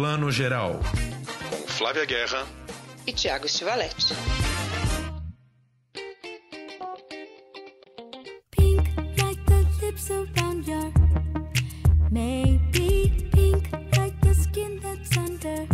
Plano Geral. Com Flávia Guerra e Tiago Stivaletti. Pink like the lips around your maybe pink like the skin that's under.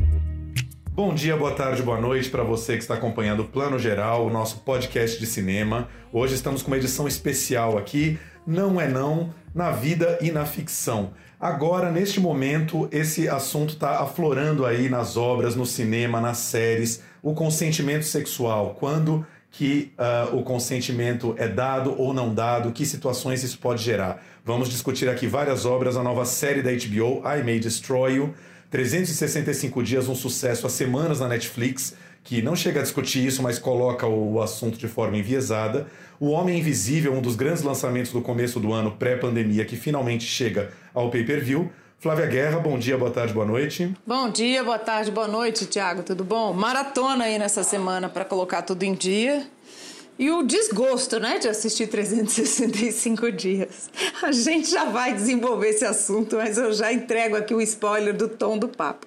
Bom dia, boa tarde, boa noite para você que está acompanhando o Plano Geral, o nosso podcast de cinema. Hoje estamos com uma edição especial aqui, não é não, na vida e na ficção. Agora, neste momento, esse assunto está aflorando aí nas obras, no cinema, nas séries, o consentimento sexual. Quando que uh, o consentimento é dado ou não dado, que situações isso pode gerar. Vamos discutir aqui várias obras, a nova série da HBO, I May Destroy You, 365 dias, um sucesso há semanas na Netflix, que não chega a discutir isso, mas coloca o assunto de forma enviesada. O Homem Invisível, um dos grandes lançamentos do começo do ano, pré-pandemia, que finalmente chega ao pay-per-view. Flávia Guerra, bom dia, boa tarde, boa noite. Bom dia, boa tarde, boa noite, Tiago, tudo bom? Maratona aí nessa semana para colocar tudo em dia. E o desgosto, né, de assistir 365 dias. A gente já vai desenvolver esse assunto, mas eu já entrego aqui o spoiler do tom do papo.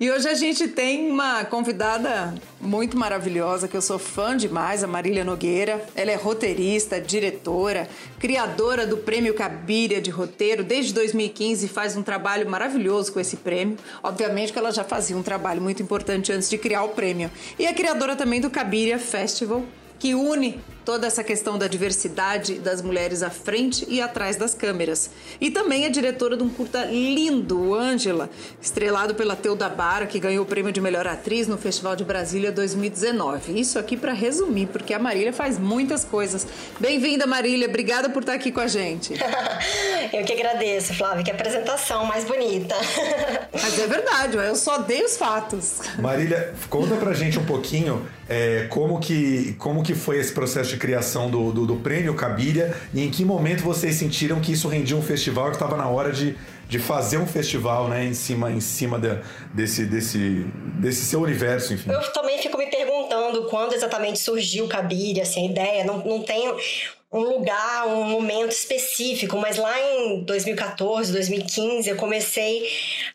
E hoje a gente tem uma convidada muito maravilhosa, que eu sou fã demais, a Marília Nogueira. Ela é roteirista, diretora, criadora do Prêmio Cabiria de Roteiro. Desde 2015 faz um trabalho maravilhoso com esse prêmio. Obviamente que ela já fazia um trabalho muito importante antes de criar o prêmio. E é criadora também do Cabiria Festival, que une toda essa questão da diversidade das mulheres à frente e atrás das câmeras. E também é diretora de um curta lindo, Ângela, estrelado pela Teuda Bara, que ganhou o prêmio de melhor atriz no Festival de Brasília 2019. Isso aqui para resumir, porque a Marília faz muitas coisas. Bem-vinda, Marília. Obrigada por estar aqui com a gente. eu que agradeço, Flávia. Que apresentação mais bonita. Mas é verdade, eu só dei os fatos. Marília, conta pra gente um pouquinho é, como, que, como que foi esse processo de criação do, do, do prêmio Cabiria e em que momento vocês sentiram que isso rendia um festival que estava na hora de, de fazer um festival né, em cima, em cima de, desse, desse, desse seu universo, enfim. Eu também fico me perguntando quando exatamente surgiu Cabiria, assim, a ideia, não, não tem um lugar, um momento específico, mas lá em 2014, 2015, eu comecei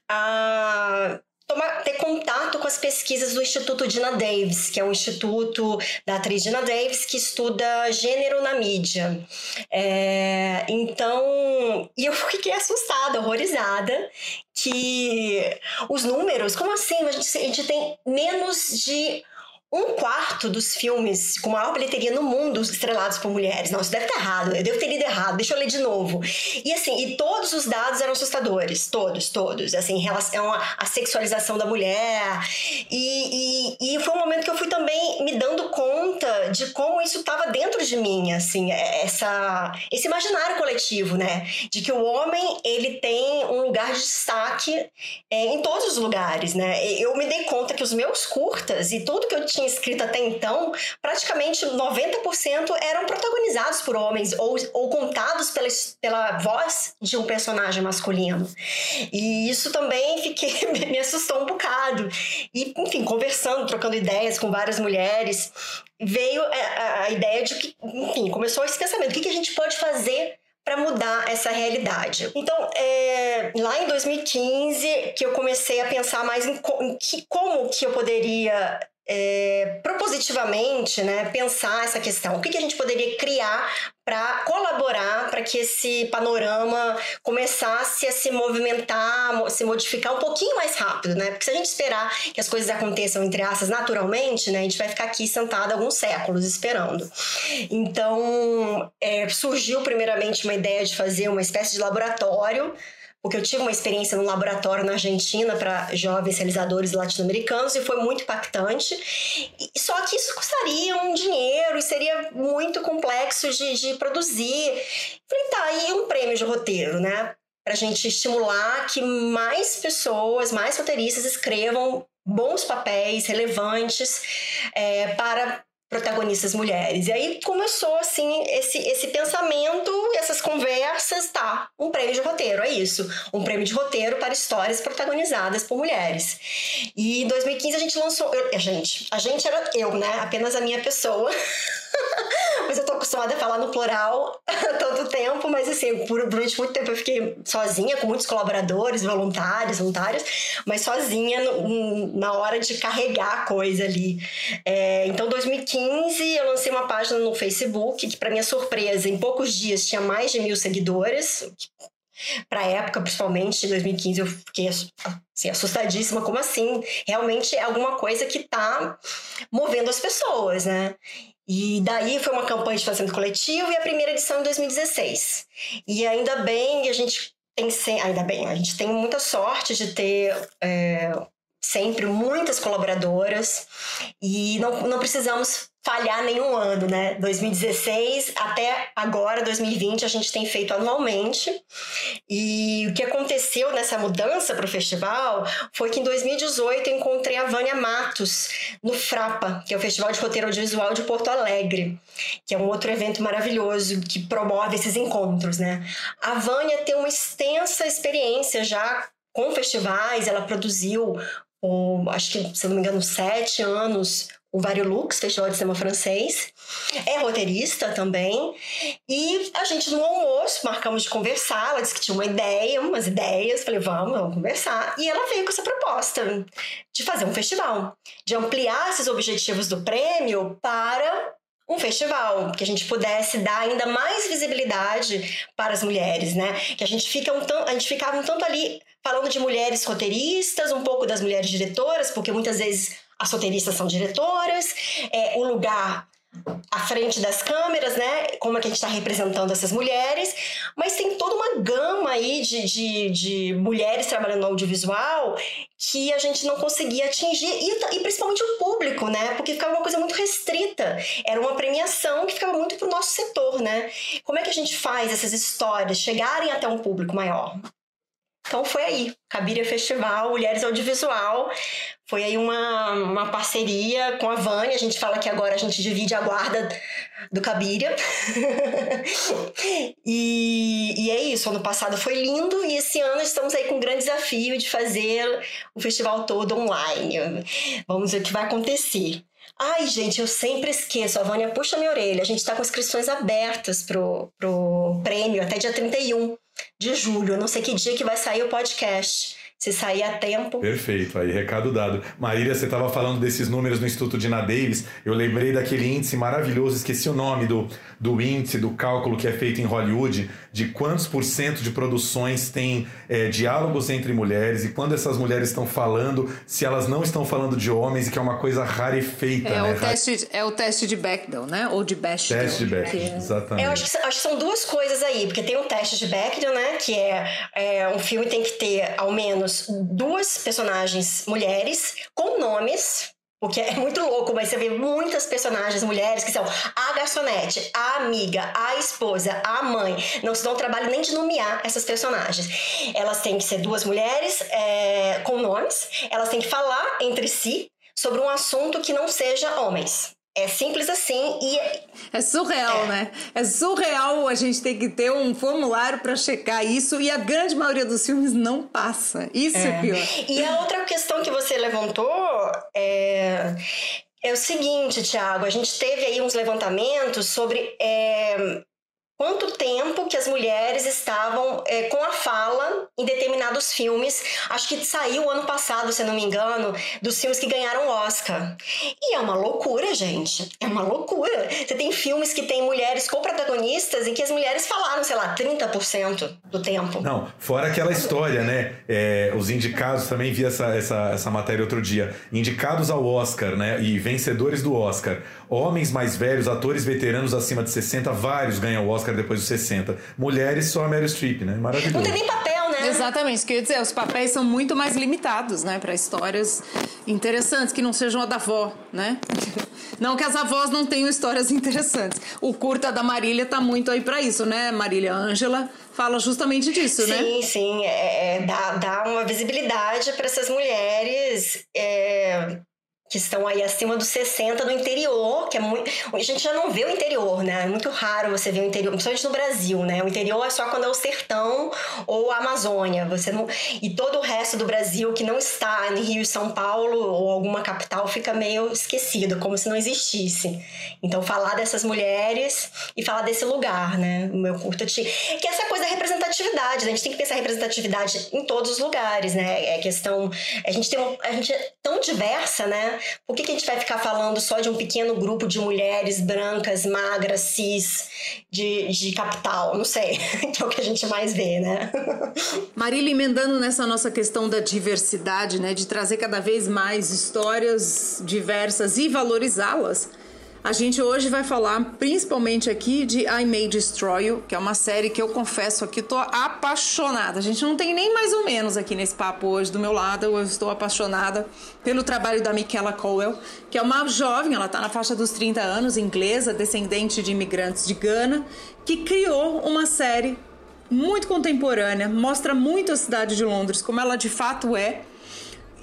a tomar, ter contato com as pesquisas do Instituto Dina Davis, que é um instituto da atriz Dina Davis que estuda gênero na mídia. É, então, e eu fiquei assustada, horrorizada, que os números, como assim? A gente, a gente tem menos de um quarto dos filmes com maior bilheteria no mundo estrelados por mulheres. Não, isso deve estar errado. Eu devo ter lido errado. Deixa eu ler de novo. E assim, e todos os dados eram assustadores. Todos, todos. Assim, em relação à sexualização da mulher. E, e, e foi um momento que eu fui também me dando conta de como isso estava dentro de mim, assim, essa, esse imaginário coletivo, né? De que o homem, ele tem um lugar de destaque é, em todos os lugares, né? Eu me dei conta que os meus curtas e tudo que eu tinha escrito até então, praticamente 90% eram protagonizados por homens ou, ou contados pela, pela voz de um personagem masculino. E isso também fiquei, me assustou um bocado. E, enfim, conversando, trocando ideias com várias mulheres, veio a, a ideia de que, enfim, começou esse pensamento: o que, que a gente pode fazer para mudar essa realidade. Então, é, lá em 2015, que eu comecei a pensar mais em, co em que, como que eu poderia é, propositivamente né, pensar essa questão. O que, que a gente poderia criar para colaborar para que esse panorama começasse a se movimentar, se modificar um pouquinho mais rápido, né? Porque se a gente esperar que as coisas aconteçam entre aspas naturalmente, né, a gente vai ficar aqui sentado alguns séculos esperando. Então, é, surgiu primeiramente uma ideia de fazer uma espécie de laboratório porque eu tive uma experiência no laboratório na Argentina para jovens realizadores latino-americanos e foi muito impactante. Só que isso custaria um dinheiro e seria muito complexo de, de produzir. Falei, tá, e um prêmio de roteiro, né? Para a gente estimular que mais pessoas, mais roteiristas escrevam bons papéis relevantes é, para protagonistas mulheres. E aí começou assim esse, esse pensamento, essas conversas, tá, um prêmio de roteiro, é isso, um prêmio de roteiro para histórias protagonizadas por mulheres. E em 2015 a gente lançou, eu, a gente, a gente era eu, né, apenas a minha pessoa. mas eu tô acostumada a falar no plural todo tempo, mas assim, por, durante muito tempo eu fiquei sozinha, com muitos colaboradores, voluntários, voluntários, mas sozinha no, na hora de carregar a coisa ali. É, então, 2015, eu lancei uma página no Facebook, que para minha surpresa, em poucos dias tinha mais de mil seguidores, para a época, principalmente, em 2015, eu fiquei assim, assustadíssima. Como assim? Realmente é alguma coisa que está movendo as pessoas, né? E daí foi uma campanha de fazendo coletivo e a primeira edição em 2016. E ainda bem a gente tem ainda bem, a gente tem muita sorte de ter é, sempre muitas colaboradoras e não, não precisamos falhar nenhum ano, né? 2016 até agora, 2020, a gente tem feito anualmente. E o que aconteceu nessa mudança para o festival foi que em 2018 eu encontrei a Vânia Matos no Frapa, que é o Festival de Roteiro Audiovisual de Porto Alegre, que é um outro evento maravilhoso que promove esses encontros, né? A Vânia tem uma extensa experiência já com festivais, ela produziu um, acho que, se não me engano, sete anos o Variolux, Festival de Cinema Francês. É roteirista também. E a gente, no almoço, marcamos de conversar. Ela disse que tinha uma ideia, umas ideias. Falei, vamos, vamos conversar. E ela veio com essa proposta de fazer um festival, de ampliar esses objetivos do prêmio para um festival, que a gente pudesse dar ainda mais visibilidade para as mulheres, né? Que a gente fica um tanto, a gente ficava um tanto ali falando de mulheres roteiristas, um pouco das mulheres diretoras, porque muitas vezes as roteiristas são diretoras, é, o lugar à frente das câmeras, né? Como é que a gente está representando essas mulheres, mas tem toda uma gama aí de, de, de, mulheres trabalhando no audiovisual que a gente não conseguia atingir, e, e, principalmente o público, né? Porque ficava uma coisa muito restrita. Era uma premiação que ficava muito para o nosso setor, né? Como é que a gente faz essas histórias chegarem até um público maior? Então foi aí, Cabiria Festival, Mulheres Audiovisual. Foi aí uma, uma parceria com a Vânia. A gente fala que agora a gente divide a guarda do Cabiria. e, e é isso, ano passado foi lindo e esse ano estamos aí com um grande desafio de fazer o festival todo online. Vamos ver o que vai acontecer. Ai, gente, eu sempre esqueço. A Vânia puxa minha orelha. A gente está com inscrições abertas pro, pro prêmio até dia 31 de julho. Não sei que dia que vai sair o podcast se sair a tempo. Perfeito, aí recado dado. Marília, você estava falando desses números no Instituto Dina Davis, eu lembrei daquele índice maravilhoso, esqueci o nome do, do índice, do cálculo que é feito em Hollywood, de quantos por cento de produções tem é, diálogos entre mulheres e quando essas mulheres estão falando, se elas não estão falando de homens, e que é uma coisa rarefeita. É, né? o, teste, é o teste de Bechdel, né? Ou de Bechdel. Teste de Bechdel, é... exatamente. Eu acho que, acho que, são duas coisas aí, porque tem o teste de Bechdel, né? Que é, é um filme tem que ter ao menos duas personagens mulheres com nomes porque é muito louco, mas você vê muitas personagens mulheres que são a garçonete, a amiga, a esposa, a mãe. Não se dá um trabalho nem de nomear essas personagens. Elas têm que ser duas mulheres é, com nomes, elas têm que falar entre si sobre um assunto que não seja homens. É simples assim e. É surreal, é. né? É surreal a gente ter que ter um formulário para checar isso e a grande maioria dos filmes não passa. Isso é, é pior. E a outra questão que você levantou é. É o seguinte, Tiago, a gente teve aí uns levantamentos sobre é, quanto tempo que as mulheres estavam é, com a fala em determinados filmes. Acho que saiu ano passado, se não me engano, dos filmes que ganharam Oscar. E é uma loucura, gente. É uma loucura. Você tem filmes que tem mulheres co-protagonistas e que as mulheres falaram, sei lá, 30% do tempo. Não, fora aquela história, né? É, os indicados, também vi essa, essa, essa matéria outro dia. Indicados ao Oscar, né? E vencedores do Oscar. Homens mais velhos, atores veteranos acima de 60, vários ganham o Oscar depois dos 60. Mulheres só a Meryl Streep, né? Maravilhoso. Não tem nem papel, né? Exatamente, isso que eu ia dizer, os papéis são muito mais limitados, né, para histórias interessantes, que não sejam a da avó, né? Não que as avós não tenham histórias interessantes. O curta da Marília tá muito aí para isso, né? Marília Ângela fala justamente disso, sim, né? Sim, sim. É, é, dá, dá uma visibilidade para essas mulheres. É que estão aí acima dos 60 no interior, que é muito. A gente já não vê o interior, né? É muito raro você ver o interior, principalmente no Brasil, né? O interior é só quando é o sertão ou a Amazônia. Você não... E todo o resto do Brasil que não está em Rio e São Paulo ou alguma capital fica meio esquecido, como se não existisse. Então, falar dessas mulheres e falar desse lugar, né? O meu curta te... Que é essa coisa da representatividade, né? A gente tem que pensar representatividade em todos os lugares, né? É questão. A gente tem. A gente é tão diversa, né? Por que, que a gente vai ficar falando só de um pequeno grupo de mulheres brancas, magras, cis, de, de capital? Não sei, que é o que a gente mais vê, né? Marília, emendando nessa nossa questão da diversidade, né, de trazer cada vez mais histórias diversas e valorizá-las. A gente hoje vai falar principalmente aqui de I May Destroy You, que é uma série que eu confesso aqui tô apaixonada. A gente não tem nem mais ou menos aqui nesse papo hoje do meu lado, eu estou apaixonada pelo trabalho da Michaela Cowell, que é uma jovem, ela está na faixa dos 30 anos, inglesa, descendente de imigrantes de Gana, que criou uma série muito contemporânea, mostra muito a cidade de Londres como ela de fato é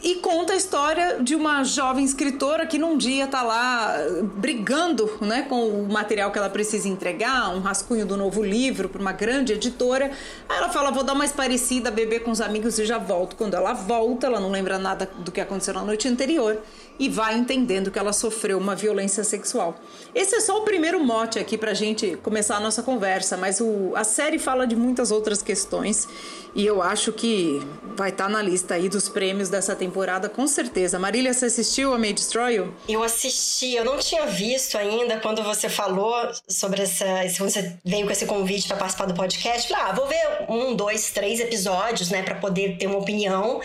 e conta a história de uma jovem escritora que num dia tá lá brigando né, com o material que ela precisa entregar, um rascunho do novo livro para uma grande editora. Aí ela fala: vou dar uma parecida, beber com os amigos e já volto. Quando ela volta, ela não lembra nada do que aconteceu na noite anterior e vai entendendo que ela sofreu uma violência sexual. Esse é só o primeiro mote aqui para a gente começar a nossa conversa, mas o, a série fala de muitas outras questões e eu acho que vai estar tá na lista aí dos prêmios dessa temporada, com certeza. Marília, você assistiu a May Destroy You? Eu assisti, eu não tinha visto ainda quando você falou sobre essa. Quando você veio com esse convite para participar do podcast. Falei, ah, vou ver um, dois, três episódios, né, para poder ter uma opinião.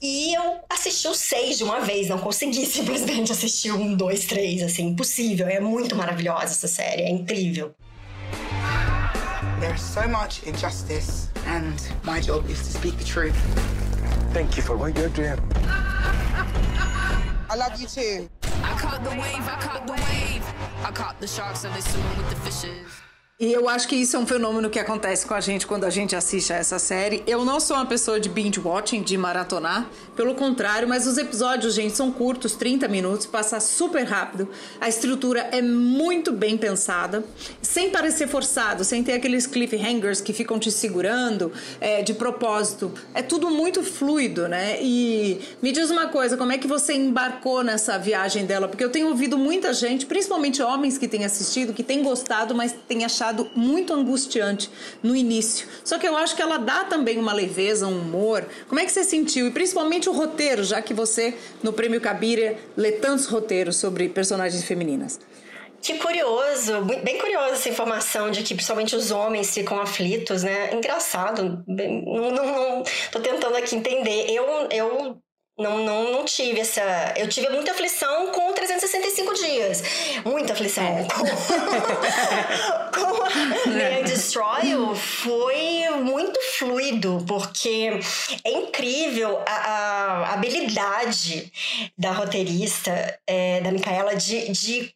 E eu assisti os seis de uma vez, não consegui simplesmente assistir um, dois, três, assim, impossível. É muito maravilhosa essa série, é incrível. There's so much injustice, and my job is to speak the truth. Thank you for what you're doing. I love you too. I caught the wave, I caught the wave. I caught the sharks and they swimming with the fishes. E eu acho que isso é um fenômeno que acontece com a gente quando a gente assiste a essa série. Eu não sou uma pessoa de binge watching, de maratonar, pelo contrário, mas os episódios, gente, são curtos, 30 minutos, passa super rápido. A estrutura é muito bem pensada, sem parecer forçado, sem ter aqueles cliffhangers que ficam te segurando é, de propósito. É tudo muito fluido, né? E me diz uma coisa, como é que você embarcou nessa viagem dela? Porque eu tenho ouvido muita gente, principalmente homens que têm assistido, que têm gostado, mas têm achado achado muito angustiante no início. Só que eu acho que ela dá também uma leveza, um humor. Como é que você sentiu? E principalmente o roteiro, já que você, no Prêmio Cabiria, lê tantos roteiros sobre personagens femininas. Que curioso, bem curiosa essa informação de que principalmente os homens ficam aflitos, né? Engraçado, não, não, não tô tentando aqui entender. Eu, eu não, não, não tive essa. Eu tive muita aflição com 365 dias. Muita aflição. É. Com, com Destroy foi muito fluido, porque é incrível a, a habilidade da roteirista, é, da Micaela, de, de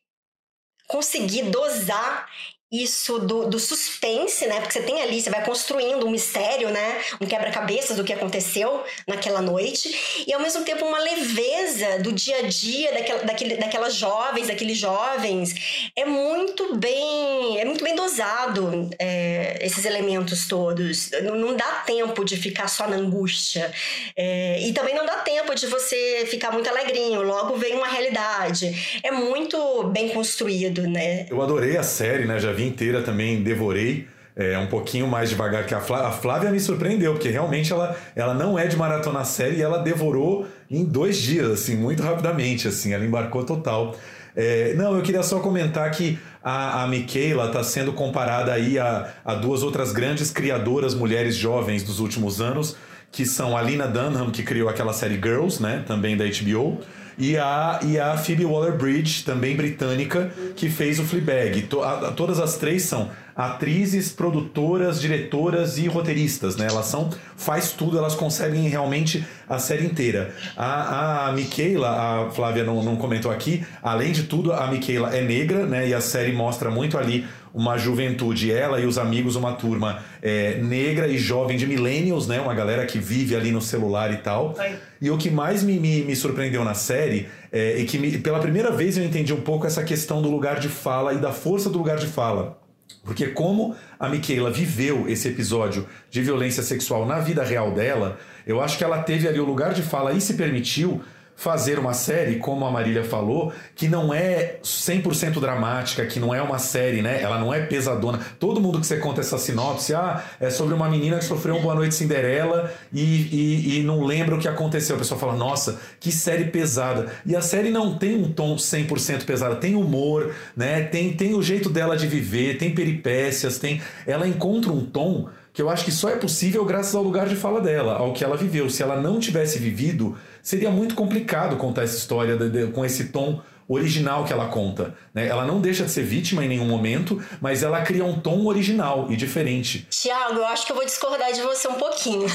conseguir dosar isso do, do, suspense, né? Porque você tem ali, você vai construindo um mistério, né? Um quebra-cabeças do que aconteceu naquela noite. E ao mesmo tempo uma leveza do dia a dia daquela, daquele, daquelas jovens, daqueles jovens. É muito bem, é muito bem dosado é, esses elementos todos. Não, não, dá tempo de ficar só na angústia. É, e também não dá tempo de você ficar muito alegrinho. Logo vem uma realidade. É muito bem construído, né? Eu adorei a série, né? Já vi inteira também, devorei. É, um pouquinho mais devagar que a Flávia. A Flávia me surpreendeu, porque realmente ela, ela não é de maratona série e ela devorou em dois dias, assim, muito rapidamente, assim, ela embarcou total. É, não, eu queria só comentar que a, a Michaela está sendo comparada aí a, a duas outras grandes criadoras mulheres jovens dos últimos anos, que são a Lina Dunham, que criou aquela série Girls, né, também da HBO, e a, e a Phoebe Waller-Bridge, também britânica, que fez o Fleabag. To, a, todas as três são atrizes, produtoras, diretoras e roteiristas, né? Elas são, faz tudo, elas conseguem realmente a série inteira. A, a Michaela, a Flávia não, não comentou aqui, além de tudo, a Michaela é negra, né? E a série mostra muito ali uma juventude, ela e os amigos, uma turma é, negra e jovem de millennials, né? Uma galera que vive ali no celular e tal. E o que mais me, me, me surpreendeu na série é, é que me, pela primeira vez eu entendi um pouco essa questão do lugar de fala e da força do lugar de fala. Porque como a Michaela viveu esse episódio de violência sexual na vida real dela, eu acho que ela teve ali o lugar de fala e se permitiu fazer uma série, como a Marília falou, que não é 100% dramática, que não é uma série, né? Ela não é pesadona. Todo mundo que você conta essa sinopse, ah, é sobre uma menina que sofreu um Boa Noite Cinderela e, e, e não lembra o que aconteceu. A pessoa fala, nossa, que série pesada. E a série não tem um tom 100% pesado, tem humor, né? Tem, tem o jeito dela de viver, tem peripécias, tem... Ela encontra um tom que eu acho que só é possível graças ao lugar de fala dela, ao que ela viveu. Se ela não tivesse vivido seria muito complicado contar essa história de, de, com esse tom original que ela conta. Né? Ela não deixa de ser vítima em nenhum momento, mas ela cria um tom original e diferente. Tiago, eu acho que eu vou discordar de você um pouquinho.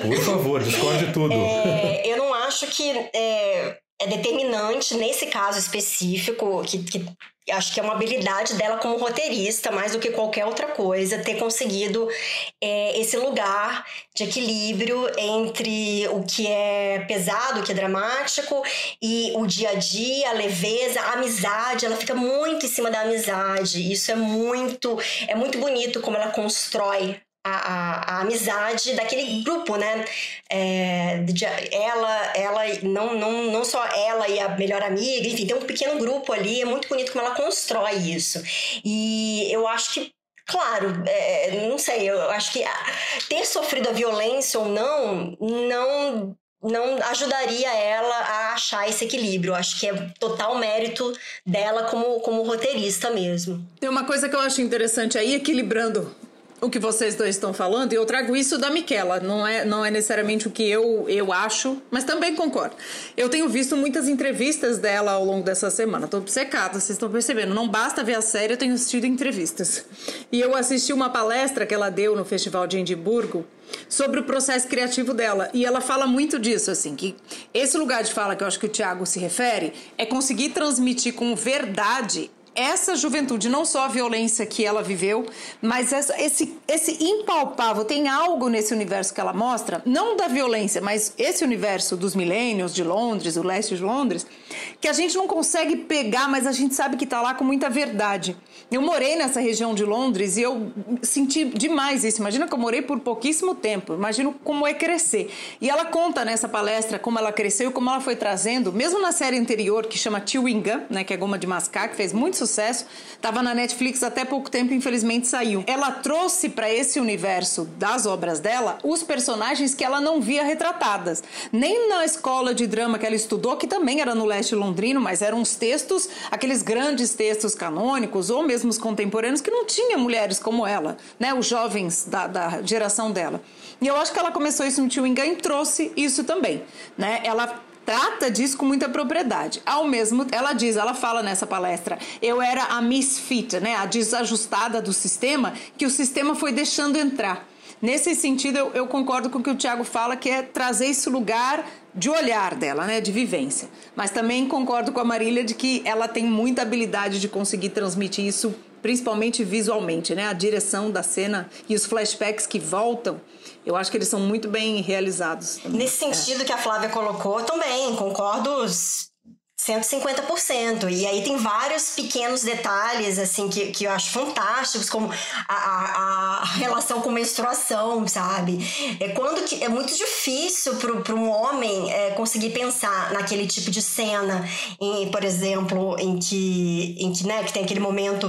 Por favor, discorde tudo. É, eu não acho que é, é, determinante nesse caso específico que, que acho que é uma habilidade dela como roteirista, mais do que qualquer outra coisa, ter conseguido é, esse lugar de equilíbrio entre o que é pesado, o que é dramático, e o dia a dia, a leveza, a amizade. Ela fica muito em cima da amizade. Isso é muito, é muito bonito como ela constrói a, a, a, amizade daquele grupo, né? É, de, ela, ela não, não, não só ela e a melhor amiga, enfim, tem um pequeno grupo ali, é muito bonito como ela constrói isso. E eu acho que Claro, é, não sei, eu acho que ter sofrido a violência ou não, não não ajudaria ela a achar esse equilíbrio. Acho que é total mérito dela como, como roteirista mesmo. Tem uma coisa que eu acho interessante aí, equilibrando o que vocês dois estão falando, e eu trago isso da Miquela, não é, não é necessariamente o que eu, eu acho, mas também concordo. Eu tenho visto muitas entrevistas dela ao longo dessa semana, tô obcecada, vocês estão percebendo, não basta ver a série, eu tenho assistido entrevistas. E eu assisti uma palestra que ela deu no Festival de Edimburgo, sobre o processo criativo dela. E ela fala muito disso, assim, que esse lugar de fala que eu acho que o Tiago se refere é conseguir transmitir com verdade essa juventude, não só a violência que ela viveu, mas essa, esse, esse impalpável, tem algo nesse universo que ela mostra, não da violência, mas esse universo dos milênios de Londres, o leste de Londres, que a gente não consegue pegar, mas a gente sabe que está lá com muita verdade. Eu morei nessa região de Londres e eu senti demais isso. Imagina que eu morei por pouquíssimo tempo, imagino como é crescer. E ela conta nessa palestra como ela cresceu e como ela foi trazendo, mesmo na série anterior que chama Chewing Gum, né, que é goma de mascar, que fez muito sucesso. Estava na Netflix até pouco tempo, infelizmente saiu. Ela trouxe para esse universo das obras dela os personagens que ela não via retratadas. Nem na escola de drama que ela estudou, que também era no leste londrino, mas eram os textos, aqueles grandes textos canônicos ou mesmo os contemporâneos que não tinha mulheres como ela, né? Os jovens da, da geração dela. E eu acho que ela começou isso no Chewing Gum e trouxe isso também, né? Ela trata disso com muita propriedade. Ao mesmo, ela diz, ela fala nessa palestra, eu era a misfit, né, a desajustada do sistema, que o sistema foi deixando entrar. Nesse sentido, eu, eu, concordo com o que o Tiago fala, que é trazer esse lugar de olhar dela, né, de vivência. Mas também concordo com a Marília de que ela tem muita habilidade de conseguir transmitir isso, principalmente visualmente, né, a direção da cena e os flashbacks que voltam eu acho que eles são muito bem realizados. Também. Nesse sentido é. que a Flávia colocou, também concordo 150%. E aí tem vários pequenos detalhes, assim, que, que eu acho fantásticos, como a, a, a relação com menstruação, sabe? É quando que é muito difícil para um homem é, conseguir pensar naquele tipo de cena, em, por exemplo, em que, em que, né, que tem aquele momento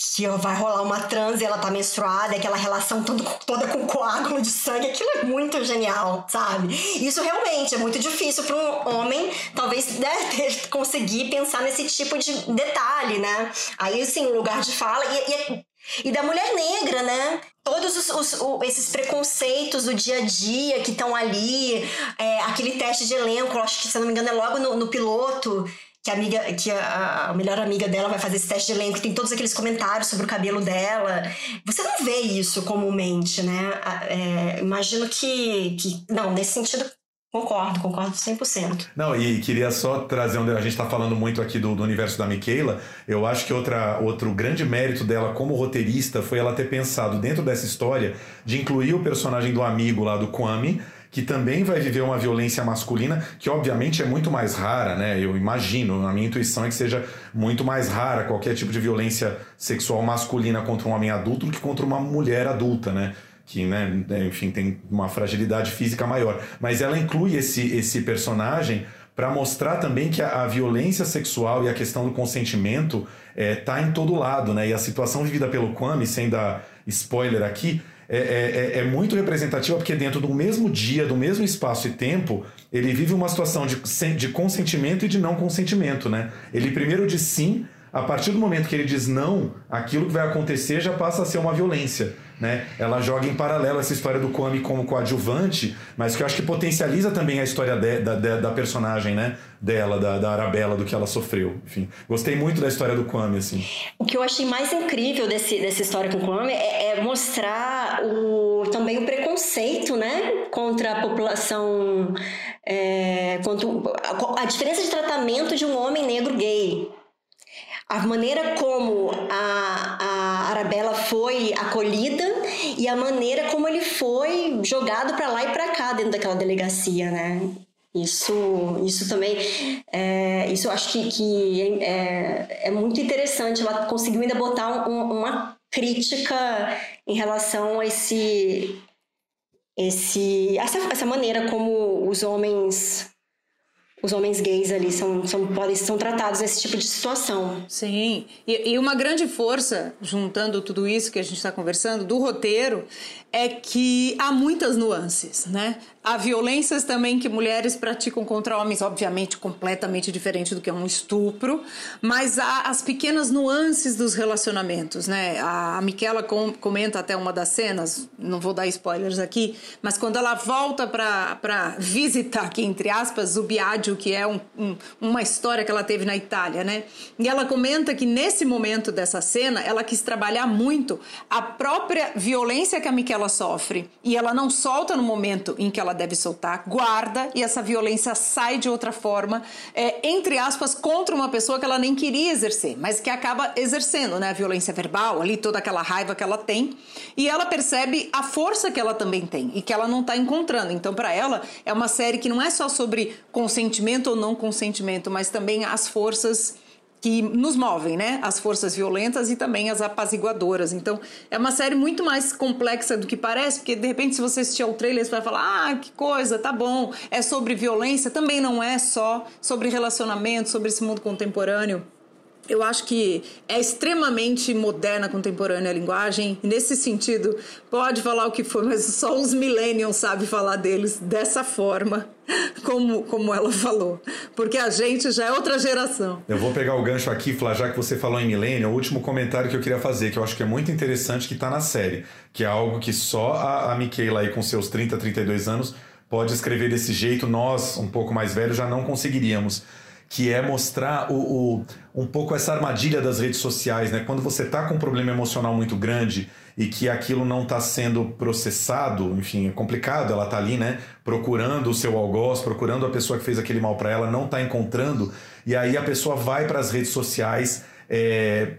que vai rolar uma transe e ela tá menstruada, aquela relação todo, toda com coágulo de sangue, aquilo é muito genial, sabe? Isso realmente é muito difícil para um homem, talvez, né, conseguir pensar nesse tipo de detalhe, né? Aí, assim, o lugar de fala. E, e, e da mulher negra, né? Todos os, os, os, esses preconceitos do dia a dia que estão ali, é, aquele teste de elenco, acho que, se não me engano, é logo no, no piloto que a amiga, que a, a, melhor amiga dela vai fazer esse teste de elenco, tem todos aqueles comentários sobre o cabelo dela. Você não vê isso comumente, né? É, imagino que, que. Não, nesse sentido, Concordo, concordo 100%. Não, e queria só trazer onde a gente está falando muito aqui do, do, universo da Michaela. Eu acho que outra, outro grande mérito dela como roteirista foi ela ter pensado dentro dessa história de incluir o personagem do amigo lá do Kwame, que também vai viver uma violência masculina, que obviamente é muito mais rara, né? Eu imagino, a minha intuição é que seja muito mais rara qualquer tipo de violência sexual masculina contra um homem adulto do que contra uma mulher adulta, né? que, né, enfim, tem uma fragilidade física maior. Mas ela inclui esse, esse personagem para mostrar também que a, a, violência sexual e a questão do consentimento é, tá em todo lado, né? E a situação vivida pelo Kwame, sem dar spoiler aqui, é, é, é, é muito representativa porque dentro do mesmo dia, do mesmo espaço e tempo, ele vive uma situação de, de consentimento e de não consentimento, né? Ele primeiro diz sim, a partir do momento que ele diz não, aquilo que vai acontecer já passa a ser uma violência. Né? Ela joga em paralelo essa história do Kwame como coadjuvante, mas que eu acho que potencializa também a história de, da, da, personagem, né? Dela, da, da Arabella, do que ela sofreu. Enfim, gostei muito da história do Kwame, assim. O que eu achei mais incrível desse, dessa história com o Kwame é, é mostrar o, também o preconceito, né? Contra a população... É, contra, a, a diferença de tratamento de um homem negro gay a maneira como a, a Arabella foi acolhida e a maneira como ele foi jogado para lá e para cá dentro daquela delegacia, né? Isso, isso também, é, isso eu acho que, que é, é muito interessante. Ela conseguiu ainda botar um, uma crítica em relação a esse, esse, essa, essa maneira como os homens os homens gays ali são, são, podem, são tratados nesse tipo de situação. Sim, e, e uma grande força, juntando tudo isso que a gente está conversando, do roteiro, é que há muitas nuances, né? Há violências também que mulheres praticam contra homens, obviamente completamente diferente do que é um estupro, mas há as pequenas nuances dos relacionamentos, né? A, Miquela com, comenta até uma das cenas, não vou dar spoilers aqui, mas quando ela volta para visitar aqui, entre aspas, o Biagio, que é um, um, uma história que ela teve na Itália, né? E ela comenta que nesse momento dessa cena, ela quis trabalhar muito a própria violência que a Miquela ela sofre e ela não solta no momento em que ela deve soltar, guarda e essa violência sai de outra forma, é, entre aspas, contra uma pessoa que ela nem queria exercer, mas que acaba exercendo, né? A violência verbal, ali toda aquela raiva que ela tem e ela percebe a força que ela também tem e que ela não está encontrando. Então, para ela, é uma série que não é só sobre consentimento ou não consentimento, mas também as forças que nos movem, né? As forças violentas e também as apaziguadoras. Então, é uma série muito mais complexa do que parece, porque de repente, se você assistir ao trailer, você vai falar: ah, que coisa, tá bom. É sobre violência, também não é só sobre relacionamento, sobre esse mundo contemporâneo eu acho que é extremamente moderna, contemporânea a linguagem. Nesse sentido, pode falar o que for, mas só os millennials sabem falar deles dessa forma, como, como ela falou. Porque a gente já é outra geração. Eu vou pegar o gancho aqui, Flá, já que você falou em millennial, o último comentário que eu queria fazer, que eu acho que é muito interessante, que está na série, que é algo que só a, a Michaela aí com seus 30, 32 anos pode escrever desse jeito, nós, um pouco mais velhos, já não conseguiríamos que é mostrar o, o, um pouco essa armadilha das redes sociais, né? Quando você está com um problema emocional muito grande e que aquilo não está sendo processado, enfim, é complicado, ela está ali, né? Procurando o seu algoz, procurando a pessoa que fez aquele mal para ela, não está encontrando, e aí a pessoa vai para as redes sociais. É,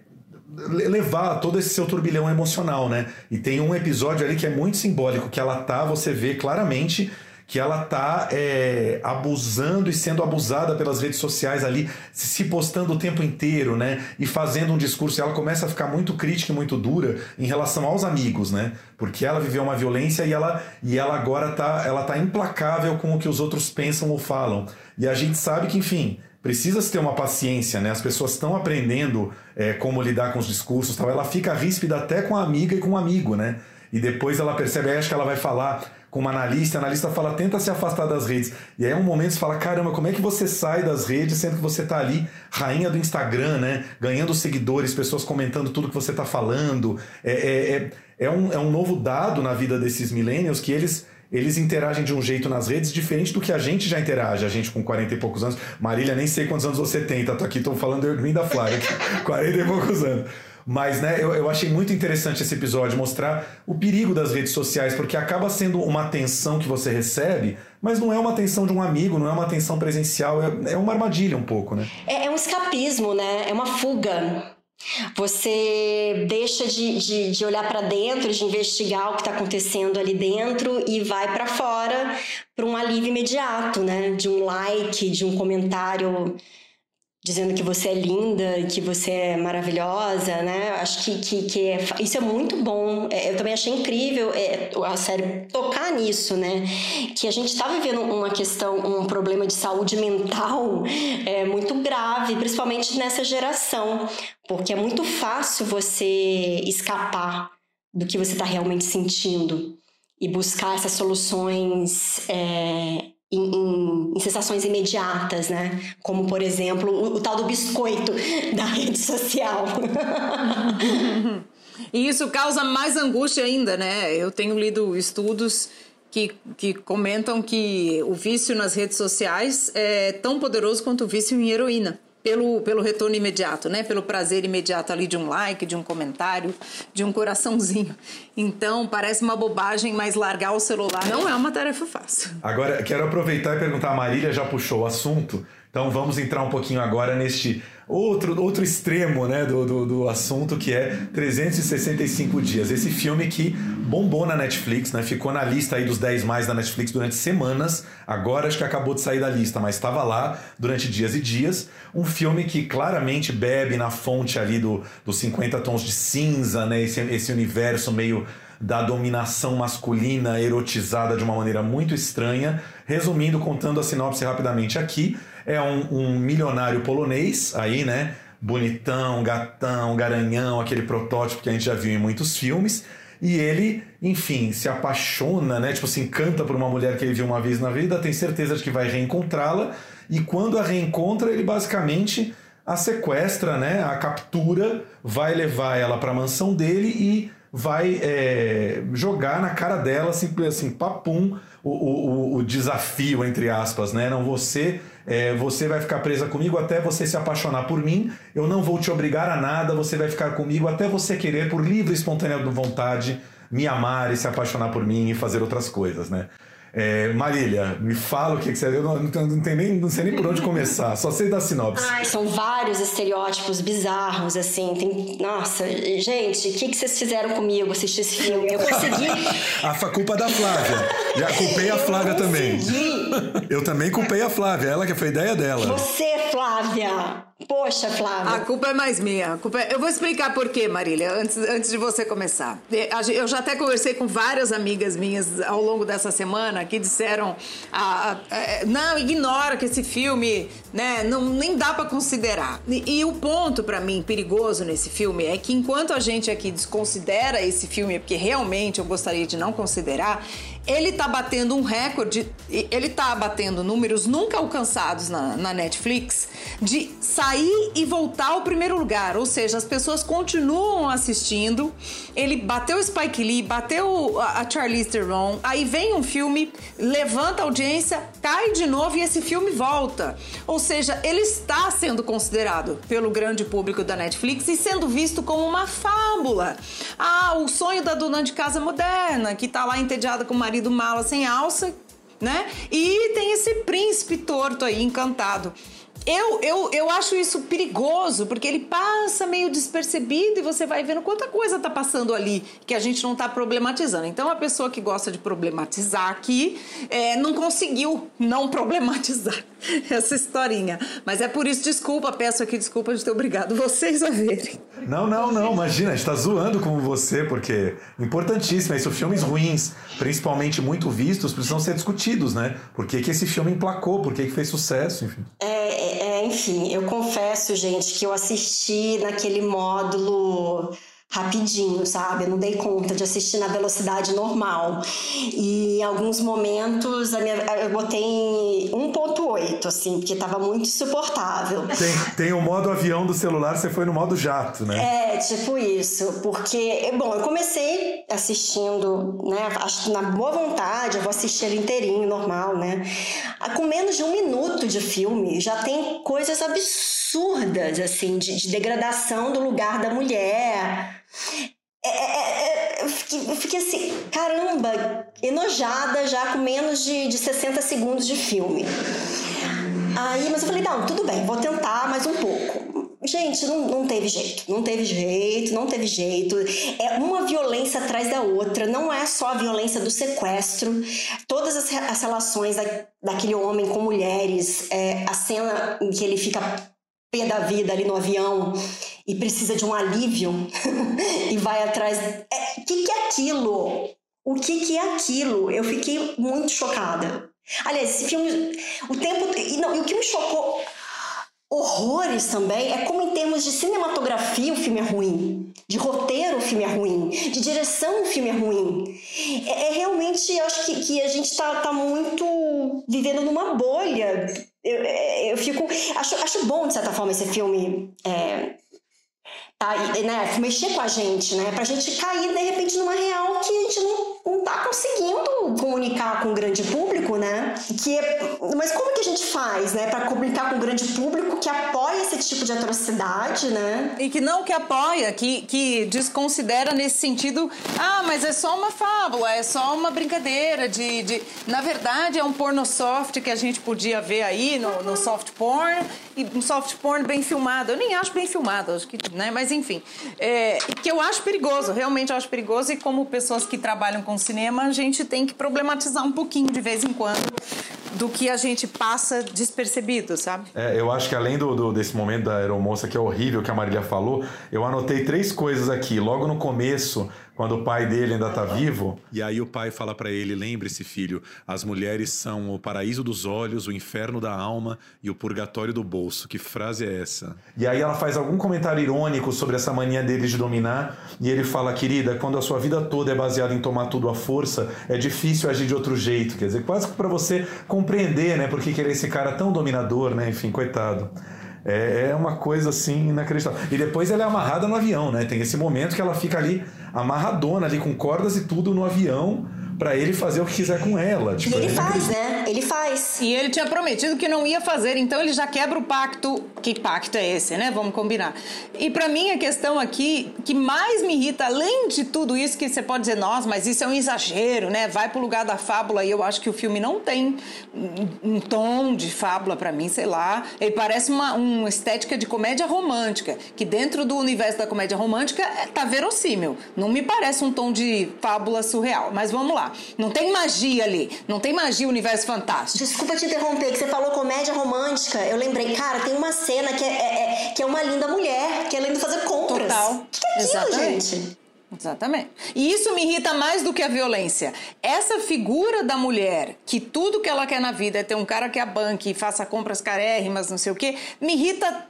levar todo esse seu turbilhão emocional, né? E tem um episódio ali que é muito simbólico, que ela tá, você vê claramente que ela tá é, abusando e sendo abusada pelas redes sociais ali, se postando o tempo inteiro, né? E fazendo um discurso. E ela começa a ficar muito crítica e muito dura em relação aos amigos, né? Porque ela viveu uma violência e ela, e ela agora tá, ela tá implacável com o que os outros pensam ou falam. E a gente sabe que, enfim, precisa se ter uma paciência, né? As pessoas estão aprendendo é, como lidar com os discursos, tal. Ela fica ríspida até com a amiga e com o amigo, né? E depois ela percebe, acho que ela vai falar com uma analista, a analista fala, tenta se afastar das redes. E aí é um momento você fala, caramba, como é que você sai das redes sendo que você está ali, rainha do Instagram, né? Ganhando seguidores, pessoas comentando tudo que você está falando. É, é, é, é, um, é um novo dado na vida desses millennials que eles eles interagem de um jeito nas redes diferente do que a gente já interage. A gente com 40 e poucos anos. Marília, nem sei quantos anos você tem, tá? Tô aqui, tô falando de da Flávia, 40 e poucos anos. Mas, né, eu, eu achei muito interessante esse episódio mostrar o perigo das redes sociais, porque acaba sendo uma atenção que você recebe, mas não é uma atenção de um amigo, não é uma atenção presencial, é, é uma armadilha um pouco, né? É, é um escapismo, né? É uma fuga. Você deixa de, de, de olhar para dentro, de investigar o que está acontecendo ali dentro e vai para fora para um alívio imediato, né? De um like, de um comentário dizendo que você é linda, que você é maravilhosa, né? Acho que, que, que é, isso é muito bom. É, eu também achei incrível é, a série tocar nisso, né? Que a gente está vivendo uma questão, um problema de saúde mental é, muito grave, principalmente nessa geração, porque é muito fácil você escapar do que você está realmente sentindo e buscar essas soluções é, em, em, em, sensações imediatas, né? Como, por exemplo, o, o tal do biscoito da rede social. e isso causa mais angústia ainda, né? Eu tenho lido estudos que, que comentam que o vício nas redes sociais é tão poderoso quanto o vício em heroína pelo, pelo retorno imediato, né? Pelo prazer imediato ali de um like, de um comentário, de um coraçãozinho. Então, parece uma bobagem, mas largar o celular não é uma tarefa fácil. Agora, quero aproveitar e perguntar, a Marília já puxou o assunto, então vamos entrar um pouquinho agora neste outro, outro extremo né, do, do, do, assunto que é 365 dias. Esse filme que bombou na Netflix, né, ficou na lista aí dos 10 mais da Netflix durante semanas. Agora acho que acabou de sair da lista, mas estava lá durante dias e dias. Um filme que claramente bebe na fonte ali do, dos 50 tons de cinza, né, esse, esse universo meio da dominação masculina erotizada de uma maneira muito estranha. Resumindo, contando a sinopse rapidamente aqui, é um, um milionário polonês aí, né? Bonitão, gatão, garanhão, aquele protótipo que a gente já viu em muitos filmes. E ele, enfim, se apaixona, né? Tipo, se encanta por uma mulher que ele viu uma vez na vida, tem certeza de que vai reencontrá-la. E quando a reencontra, ele basicamente a sequestra, né? A captura, vai levar ela para a mansão dele e vai é, jogar na cara dela, assim, assim papum, o, o, o desafio, entre aspas, né? Não, você, é, você vai ficar presa comigo até você se apaixonar por mim, eu não vou te obrigar a nada, você vai ficar comigo até você querer, por livre e espontânea vontade, me amar e se apaixonar por mim e fazer outras coisas, né? É, Marília, me fala o que, que você. Eu não, não, não, nem, não sei nem por onde começar, só sei da sinopse. Ai, são vários estereótipos bizarros, assim. Tem, nossa, gente, o que, que vocês fizeram comigo assistir esse filme? Eu consegui. a culpa da Flávia. Já culpei a Flávia também. Eu também culpei a Flávia, ela que foi a ideia dela. Você, Flávia! Poxa, Flávia. A culpa é mais minha. É... Eu vou explicar por quê, Marília, antes, antes de você começar. Eu já até conversei com várias amigas minhas ao longo dessa semana que disseram: ah, ah, não, ignora que esse filme né, não, nem dá para considerar. E, e, o ponto para mim perigoso nesse filme é que enquanto a gente aqui desconsidera esse filme, porque realmente eu gostaria de não considerar, ele tá batendo um recorde, ele tá batendo números nunca alcançados na, na, Netflix de sair e voltar ao primeiro lugar. Ou seja, as pessoas continuam assistindo. Ele bateu Spike Lee, bateu a, a Charlize Theron, aí vem um filme, levanta a audiência, cai de novo e esse filme volta. Ou seja, ele está sendo considerado pelo grande público da Netflix e sendo visto como uma fábula. Ah, o sonho da dona de casa moderna, que tá lá entediada com o mala sem alça, né? E tem esse príncipe torto aí, encantado. Eu, eu, eu acho isso perigoso, porque ele passa meio despercebido e você vai vendo quanta coisa tá passando ali que a gente não tá problematizando. Então, a pessoa que gosta de problematizar aqui é, não conseguiu não problematizar essa historinha. Mas é por isso, desculpa, peço aqui desculpa de ter obrigado vocês a verem. Não, não, não, imagina, a gente tá zoando com você, porque importantíssimo, isso, filmes ruins, principalmente muito vistos, precisam ser discutidos, né? Por que, que esse filme emplacou, por que, que fez sucesso, enfim. É, é, enfim, eu confesso, gente, que eu assisti naquele módulo rapidinho, sabe? Eu não dei conta de assistir na velocidade normal. E em alguns momentos a minha, eu botei em 1.8, assim, porque tava muito insuportável. Tem, tem o modo avião do celular, você foi no modo jato, né? É, tipo isso. Porque, bom, eu comecei assistindo, né? Acho que na boa vontade, eu vou assistir ele inteirinho, normal, né? Ah, com menos de um minuto de filme, já tem coisas absurdas, assim, de, de degradação do lugar da mulher é, é, é, eu, fiquei, eu, fiquei, assim, caramba, enojada já com menos de, de 60 segundos de filme. Aí, mas eu falei, não, tudo bem, vou tentar mais um pouco. Gente, não, não teve jeito, não teve jeito, não teve jeito. É uma violência atrás da outra, não é só a violência do sequestro, todas as, as relações da, daquele homem com mulheres, é, a cena em que ele fica pé da vida ali no avião e precisa de um alívio e vai atrás. O é, que, que é aquilo? O que, que é aquilo? Eu fiquei muito chocada. Aliás, esse filme, o tempo. E, não, e o que me chocou horrores também é como, em termos de cinematografia, o filme é ruim, de roteiro, o filme é ruim, de direção, o filme é ruim. É, é realmente, acho que, que a gente está tá muito vivendo numa bolha. Eu, é, eu fico. Acho, acho bom, de certa forma, esse filme. É, tá, né, mexer com a gente, né? Pra gente cair, de repente, numa real que a gente não, não tá conseguindo comunicar com o grande público, né? Que é, mas como que a gente faz, né? Pra comunicar com o grande público que apoia esse tipo de atrocidade, né? E que não que apoia, que, que desconsidera nesse sentido, ah, mas é só uma fábula, é só uma brincadeira de... de... Na verdade, é um porno soft que a gente podia ver aí no, no soft porn, e um soft porn bem filmado. Eu nem acho bem filmado, acho que, né? Mas enfim, é, que eu acho perigoso, realmente eu acho perigoso e como pessoas que trabalham com cinema, a gente tem que problematizar um pouquinho de vez em quando do que a gente passa despercebido, sabe? É, eu acho que além do, do, desse momento da aeromoça que é horrível que a Marília falou, eu anotei três coisas aqui. Logo no começo, quando o pai dele ainda está vivo. E aí o pai fala para ele: lembre-se, filho, as mulheres são o paraíso dos olhos, o inferno da alma e o purgatório do bolso. Que frase é essa? E aí ela faz algum comentário irônico sobre essa mania dele de dominar. E ele fala: querida, quando a sua vida toda é baseada em tomar tudo à força, é difícil agir de outro jeito. Quer dizer, quase para você compreender, né, por que ele é esse cara tão dominador, né? Enfim, coitado. É, é uma coisa assim inacreditável. E depois ela é amarrada no avião, né? Tem esse momento que ela fica ali amarradona ali com cordas e tudo no avião para ele fazer o que quiser com ela. Tipo, e ele faz, né? Ele faz. E ele tinha prometido que não ia fazer, então ele já quebra o pacto. Que pacto é esse, né? Vamos combinar. E para mim a questão aqui que mais me irrita, além de tudo isso que você pode dizer, nós, mas isso é um exagero, né? Vai pro lugar da fábula e eu acho que o filme não tem um tom de fábula para mim, sei lá. Ele parece uma, uma estética de comédia romântica, que dentro do universo da comédia romântica é, tá verossímil. Não me parece um tom de fábula surreal, mas vamos lá. Não tem magia ali. Não tem magia universo fantástico. Desculpa te interromper, que você falou comédia romântica. Eu lembrei, cara, tem uma cena que é, é, é que é uma linda mulher, que ela indo fazer compras. Total. O que, que é aquilo, Exatamente. gente? Exatamente. E isso me irrita mais do que a violência. Essa figura da mulher, que tudo que ela quer na vida é ter um cara que a banque e faça compras carérrimas, não sei o quê, me irrita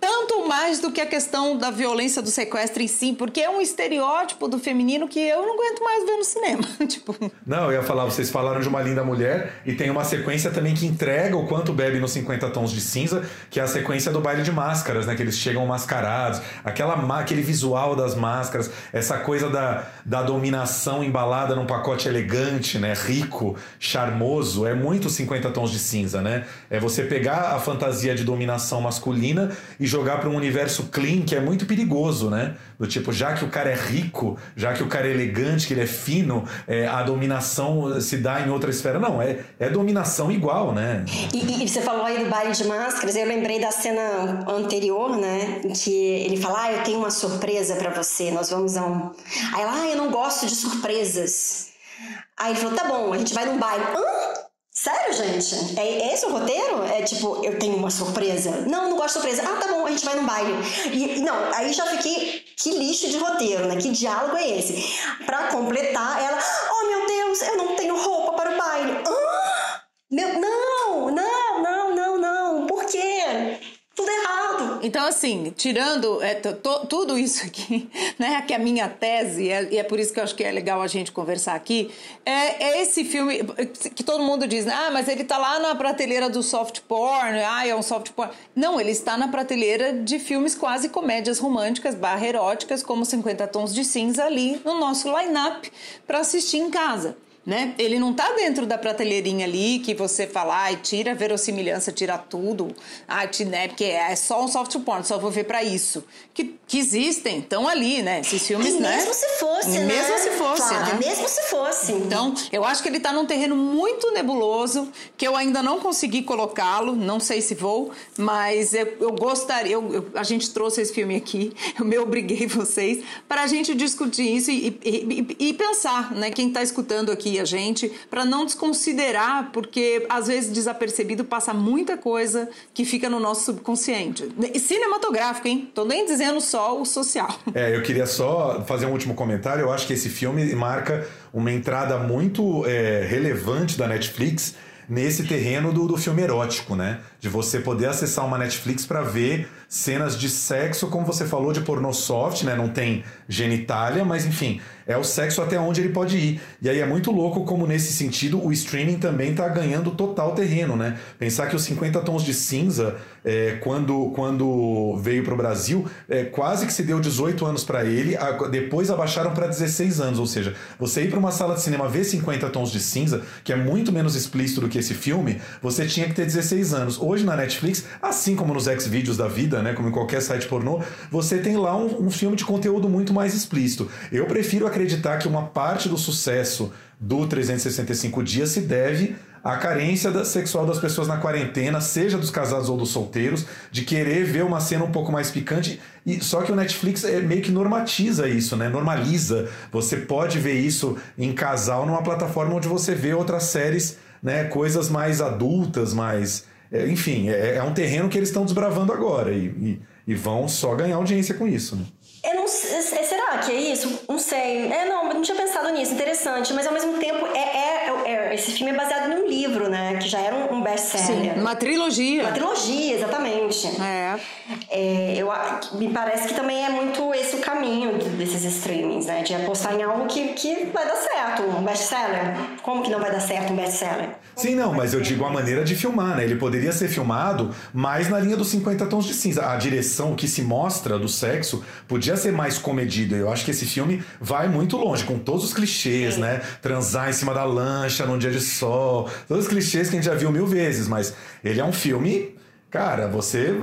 tanto mais do que a questão da violência do sequestro em si, porque é um estereótipo do feminino que eu não aguento mais ver no cinema. tipo... Não, eu ia falar, vocês falaram de uma linda mulher e tem uma sequência também que entrega o quanto bebe nos 50 tons de cinza, que é a sequência do baile de máscaras, né? Que eles chegam mascarados, aquela, aquele visual das máscaras, essa coisa da, da dominação embalada num pacote elegante, né? Rico, charmoso, é muito 50 tons de cinza, né? É você pegar a fantasia de dominação masculina e jogar para um universo clean que é muito perigoso, né? Do tipo, já que o cara é rico, já que o cara é elegante, que ele é fino, é, a dominação se dá em outra esfera. Não, é, é dominação igual, né? E, e, você falou aí do baile de máscaras, eu lembrei da cena anterior, né? Que ele fala, ah, eu tenho uma surpresa para você, nós vamos a um... Aí ela, ah, eu não gosto de surpresas. Aí ele falou, tá bom, a gente vai num baile. Hã? Sério, gente? É esse o roteiro? É tipo, eu tenho uma surpresa? Não, não gosto de surpresa. Ah, tá bom, a gente vai num baile. E não, aí já fiquei. Que lixo de roteiro, né? Que diálogo é esse? Pra completar, ela. Oh, meu Deus, eu não tenho roupa para o baile. Ah! Meu, não, não, não, não, não. Por quê? Tudo errado. Então, assim, tirando é, tudo isso aqui, né, que é a minha tese, é, e é por isso que eu acho que é legal a gente conversar aqui, é, é esse filme que todo mundo diz, ah, mas ele tá lá na prateleira do soft porn, ah, é um soft porn. Não, ele está na prateleira de filmes quase comédias românticas, barra eróticas, como 50 Tons de Cinza ali no nosso line-up para assistir em casa né? Ele não tá dentro da prateleirinha ali que você fala, ai, tira a verossimilhança, tira tudo, ai, né? Porque é só um soft porn, só vou ver para isso. Que, que existem, estão ali, né? Esses filmes, e né? Mesmo se fosse, mesmo né? Mesmo se fosse, Flávia, né? Mesmo se fosse. Então, eu acho que ele tá num terreno muito nebuloso, que eu ainda não consegui colocá-lo, não sei se vou, mas eu, eu gostaria, eu, eu, a gente trouxe esse filme aqui, eu me obriguei vocês, para a gente discutir isso e, e, e, e pensar, né? Quem tá escutando aqui a gente, para não desconsiderar, porque às vezes desapercebido passa muita coisa que fica no nosso subconsciente. Cinematográfico, hein? Tô nem dizendo só o social. É, eu queria só fazer um último comentário. Eu acho que esse filme marca uma entrada muito é, relevante da Netflix nesse terreno do, do filme erótico, né? De você poder acessar uma Netflix para ver cenas de sexo, como você falou, de pornô soft, né? Não tem genitália, mas enfim, é o sexo até onde ele pode ir. E aí é muito louco como, nesse sentido, o streaming também está ganhando total terreno, né? Pensar que os 50 tons de cinza, é, quando, quando veio para o Brasil, é, quase que se deu 18 anos para ele, a, depois abaixaram para 16 anos. Ou seja, você ir para uma sala de cinema ver 50 tons de cinza, que é muito menos explícito do que esse filme, você tinha que ter 16 anos. Hoje na Netflix, assim como nos X-Vídeos da vida, né? Como em qualquer site pornô, você tem lá um, um filme de conteúdo muito mais explícito. Eu prefiro acreditar que uma parte do sucesso do 365 dias se deve à carência sexual das pessoas na quarentena, seja dos casados ou dos solteiros, de querer ver uma cena um pouco mais picante. E só que o Netflix é, meio que normatiza isso, né? Normaliza. Você pode ver isso em casal numa plataforma onde você vê outras séries, né? Coisas mais adultas, mais é, enfim, é, é, um terreno que eles estão desbravando agora e, e, e, vão só ganhar audiência com isso. Né? Eu não, será que é isso? Não sei. É, não, não tinha pensado nisso. Interessante. Mas ao mesmo tempo, é, é, é esse filme é baseado livro, né? Que já era um, best-seller. Sim, uma trilogia. Uma trilogia, exatamente. É. é. eu, me parece que também é muito esse o caminho desses streamings, né? De apostar em algo que, que vai dar certo. Um best-seller. Como que não vai dar certo um best-seller? Sim, não, mas eu digo a maneira de filmar, né? Ele poderia ser filmado mais na linha dos 50 tons de cinza. A direção que se mostra do sexo podia ser mais comedido. Eu acho que esse filme vai muito longe, com todos os clichês, Sim. né? Transar em cima da lancha num dia de sol, todos os clichês que a gente já viu mil vezes, mas ele é um filme Cara, você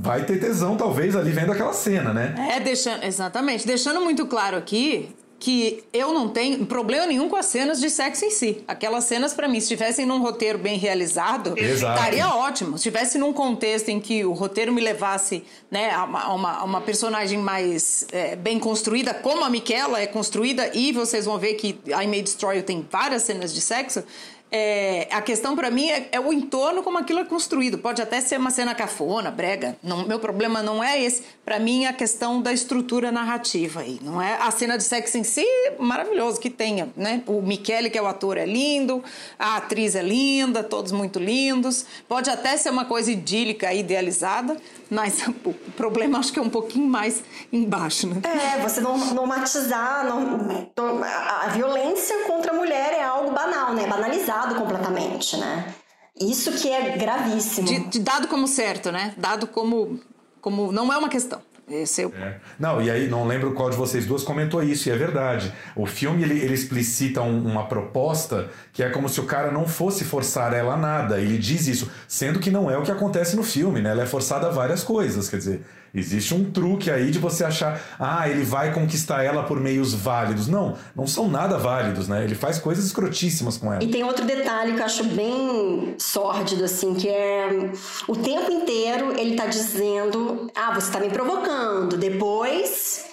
vai ter tesão, talvez, ali vendo aquela cena, né? É, deixando, exatamente. Deixando muito claro aqui que eu não tenho problema nenhum com as cenas de sexo em si. Aquelas cenas, para mim, se estivessem num roteiro bem realizado, Exato. estaria ótimo. Se estivesse num contexto em que o roteiro me levasse né, a uma, a uma, personagem mais é, bem construída, como a Miquela é construída, e vocês vão ver que I May Destroy tem várias cenas de sexo, é, a questão para mim é, é, o entorno como aquilo é construído. Pode até ser uma cena cafona, brega. Não, meu problema não é esse. Para mim é a questão da estrutura narrativa aí. Não é a cena de sexo em si, maravilhoso que tenha, né? O Michele, que é o ator, é lindo, a atriz é linda, todos muito lindos. Pode até ser uma coisa idílica, idealizada, mas o problema acho que é um pouquinho mais embaixo, né? É, você normatizar a violência contra a mulher é algo banal, né? Banalizado completamente, né? Isso que é gravíssimo. De, de dado como certo, né? Dado como, como não é uma questão. Esse o... É. Não, e aí não lembro qual de vocês duas comentou isso, e é verdade. O filme ele, ele explicita um, uma proposta que é como se o cara não fosse forçar ela a nada. Ele diz isso, sendo que não é o que acontece no filme, né? Ela é forçada a várias coisas. Quer dizer, Existe um truque aí de você achar, ah, ele vai conquistar ela por meios válidos. Não, não são nada válidos, né? Ele faz coisas escrotíssimas com ela. E tem outro detalhe que eu acho bem sórdido, assim, que é o tempo inteiro ele tá dizendo, ah, você tá me provocando. Depois.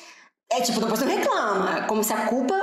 É tipo, depois tu reclama. Como se a culpa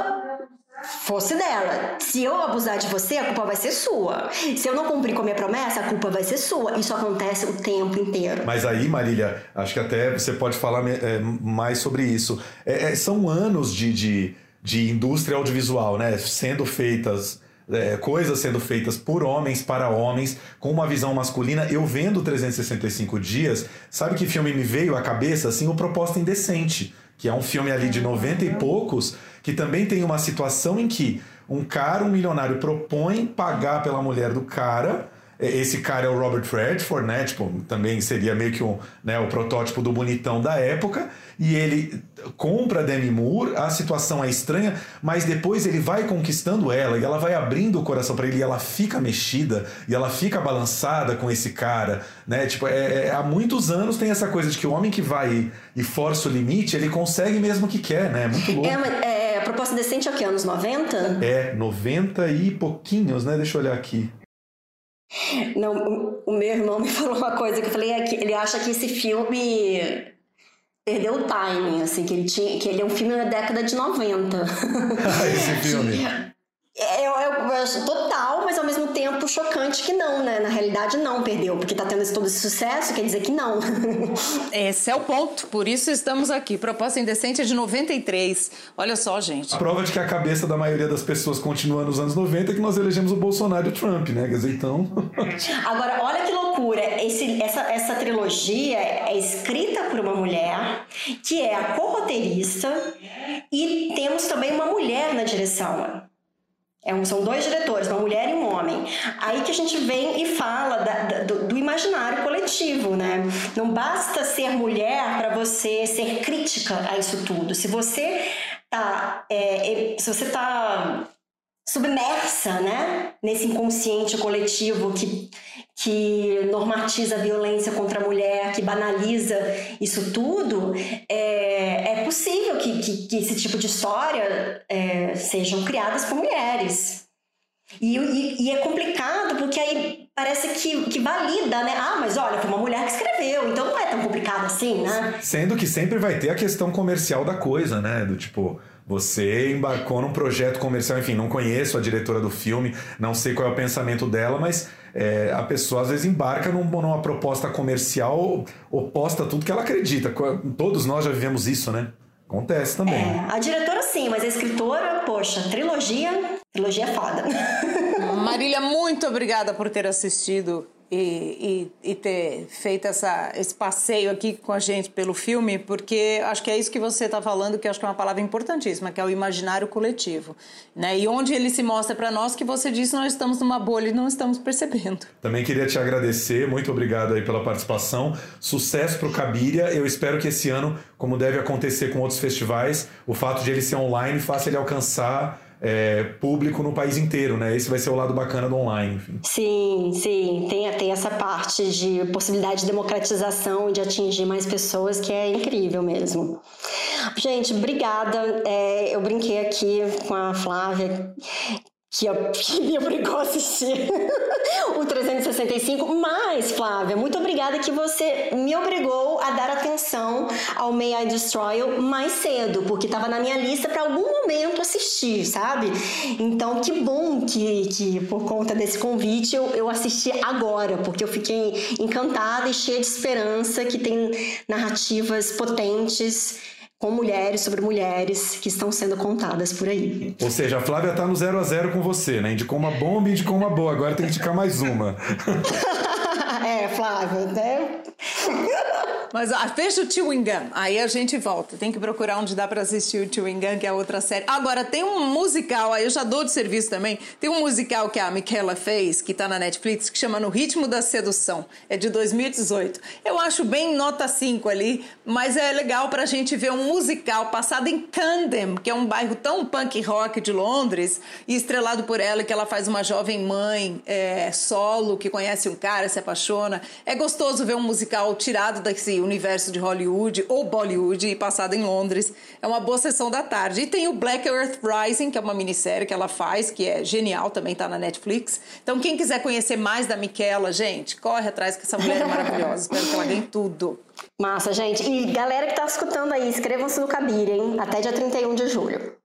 fosse dela. Se eu abusar de você, a culpa vai ser sua. Se eu não cumprir com a minha promessa, a culpa vai ser sua. Isso acontece o tempo inteiro. Mas aí, Marília, acho que até você pode falar é, mais sobre isso. É, é, são anos de, de, de indústria audiovisual, né? Sendo feitas é, coisas sendo feitas por homens para homens, com uma visão masculina. Eu vendo 365 dias, sabe que filme me veio à cabeça? Assim, o Proposta Indecente, que é um filme ali de 90 e poucos, que também tem uma situação em que um cara, um milionário, propõe pagar pela mulher do cara é, esse cara é o Robert Redford, né? Tipo, também seria meio que um, né, o protótipo do bonitão da época. E ele compra a Demi Moore, a situação é estranha, mas depois ele vai conquistando ela e ela vai abrindo o coração para ele e ela fica mexida e ela fica balançada com esse cara, né? Tipo, é, é, há muitos anos tem essa coisa de que o homem que vai e força o limite, ele consegue mesmo o que quer, né? É muito louco. É, é, a proposta decente é o quê? Anos 90? É, 90 e pouquinhos, né? Deixa eu olhar aqui. Não, o meu irmão me falou uma coisa que eu falei, é que ele acha que esse filme perdeu o timing, assim, que ele tinha, que ele é um filme da década de 90. esse filme. É, eu, eu, eu, acho total, mas ao mesmo tempo chocante que não, né? Na realidade, não perdeu, porque tá tendo todo esse sucesso, quer dizer que não. Esse é o ponto, por isso estamos aqui. Proposta Indecente é de 93. Olha só, gente. A prova de que a cabeça da maioria das pessoas continua nos anos 90 é que nós elegemos o Bolsonaro e o Trump, né? Quer dizer, então. Agora, olha que loucura. Esse, essa, essa trilogia é escrita por uma mulher que é a co-roteirista e temos também uma mulher na direção. É um, são dois diretores, uma mulher e um homem. Aí que a gente vem e fala da, da, do, do, imaginário coletivo, né? Não basta ser mulher para você ser crítica a isso tudo. Se você tá, é, se você tá submersa, né, nesse inconsciente coletivo que, que normatiza a violência contra a mulher, que banaliza isso tudo, é, é possível que, que, que esse tipo de história é, sejam criadas por mulheres. E, e, e, é complicado porque aí parece que, que valida, né? Ah, mas olha, foi uma mulher que escreveu, então não é tão complicado assim, né? Sendo que sempre vai ter a questão comercial da coisa, né? Do tipo, você embarcou num projeto comercial, enfim, não conheço a diretora do filme, não sei qual é o pensamento dela, mas é, a pessoa às vezes embarca num, numa proposta comercial oposta a tudo que ela acredita. Todos nós já vivemos isso, né? Acontece também. É, a diretora sim, mas a escritora, poxa, trilogia, trilogia é foda. Marília, muito obrigada por ter assistido e, e, e, ter feito essa, esse passeio aqui com a gente pelo filme, porque acho que é isso que você está falando, que acho que é uma palavra importantíssima, que é o imaginário coletivo. Né? E onde ele se mostra para nós que você disse, nós estamos numa bolha e não estamos percebendo. Também queria te agradecer, muito obrigado aí pela participação. Sucesso para o Cabiria. Eu espero que esse ano, como deve acontecer com outros festivais, o fato de ele ser online faça ele alcançar é, público no país inteiro, né? Esse vai ser o lado bacana do online. Enfim. Sim, sim. Tem, essa parte de possibilidade de democratização de atingir mais pessoas que é incrível mesmo. Gente, obrigada. É, eu brinquei aqui com a Flávia que, me obrigou a assistir o 365. Mas, Flávia, muito obrigada que você me obrigou a dar atenção ao May I Destroy You mais cedo, porque estava na minha lista para algum momento assistir, sabe? Então, que bom que, que por conta desse convite eu, eu assisti agora, porque eu fiquei encantada e cheia de esperança que tem narrativas potentes com mulheres sobre mulheres que estão sendo contadas por aí. Ou seja, a Flávia tá no zero a zero com você, né? Indicou uma bomba e indicou uma boa. Agora tem que indicar mais uma. é, Flávia, né? Mas ah, fecha o Chewing Gum, aí a gente volta. Tem que procurar onde dá para assistir o Chewing Gum, que é outra série. Agora, tem um musical, aí eu já dou de serviço também. Tem um musical que a Michaela fez, que tá na Netflix, que chama No Ritmo da Sedução. É de 2018. Eu acho bem nota 5 ali, mas é legal pra gente ver um musical passado em Camden, que é um bairro tão punk rock de Londres, e estrelado por ela, que ela faz uma jovem mãe é, solo, que conhece um cara, se apaixona. É gostoso ver um musical tirado desse universo de Hollywood ou Bollywood e passado em Londres. É uma boa sessão da tarde. E tem o Black Earth Rising, que é uma minissérie que ela faz, que é genial, também tá na Netflix. Então, quem quiser conhecer mais da Michaela, gente, corre atrás que essa mulher é maravilhosa. Espero que ela ganhe tudo. Massa, gente. E galera que tá escutando aí, inscrevam-se no Cabir, hein? Até dia 31 de julho.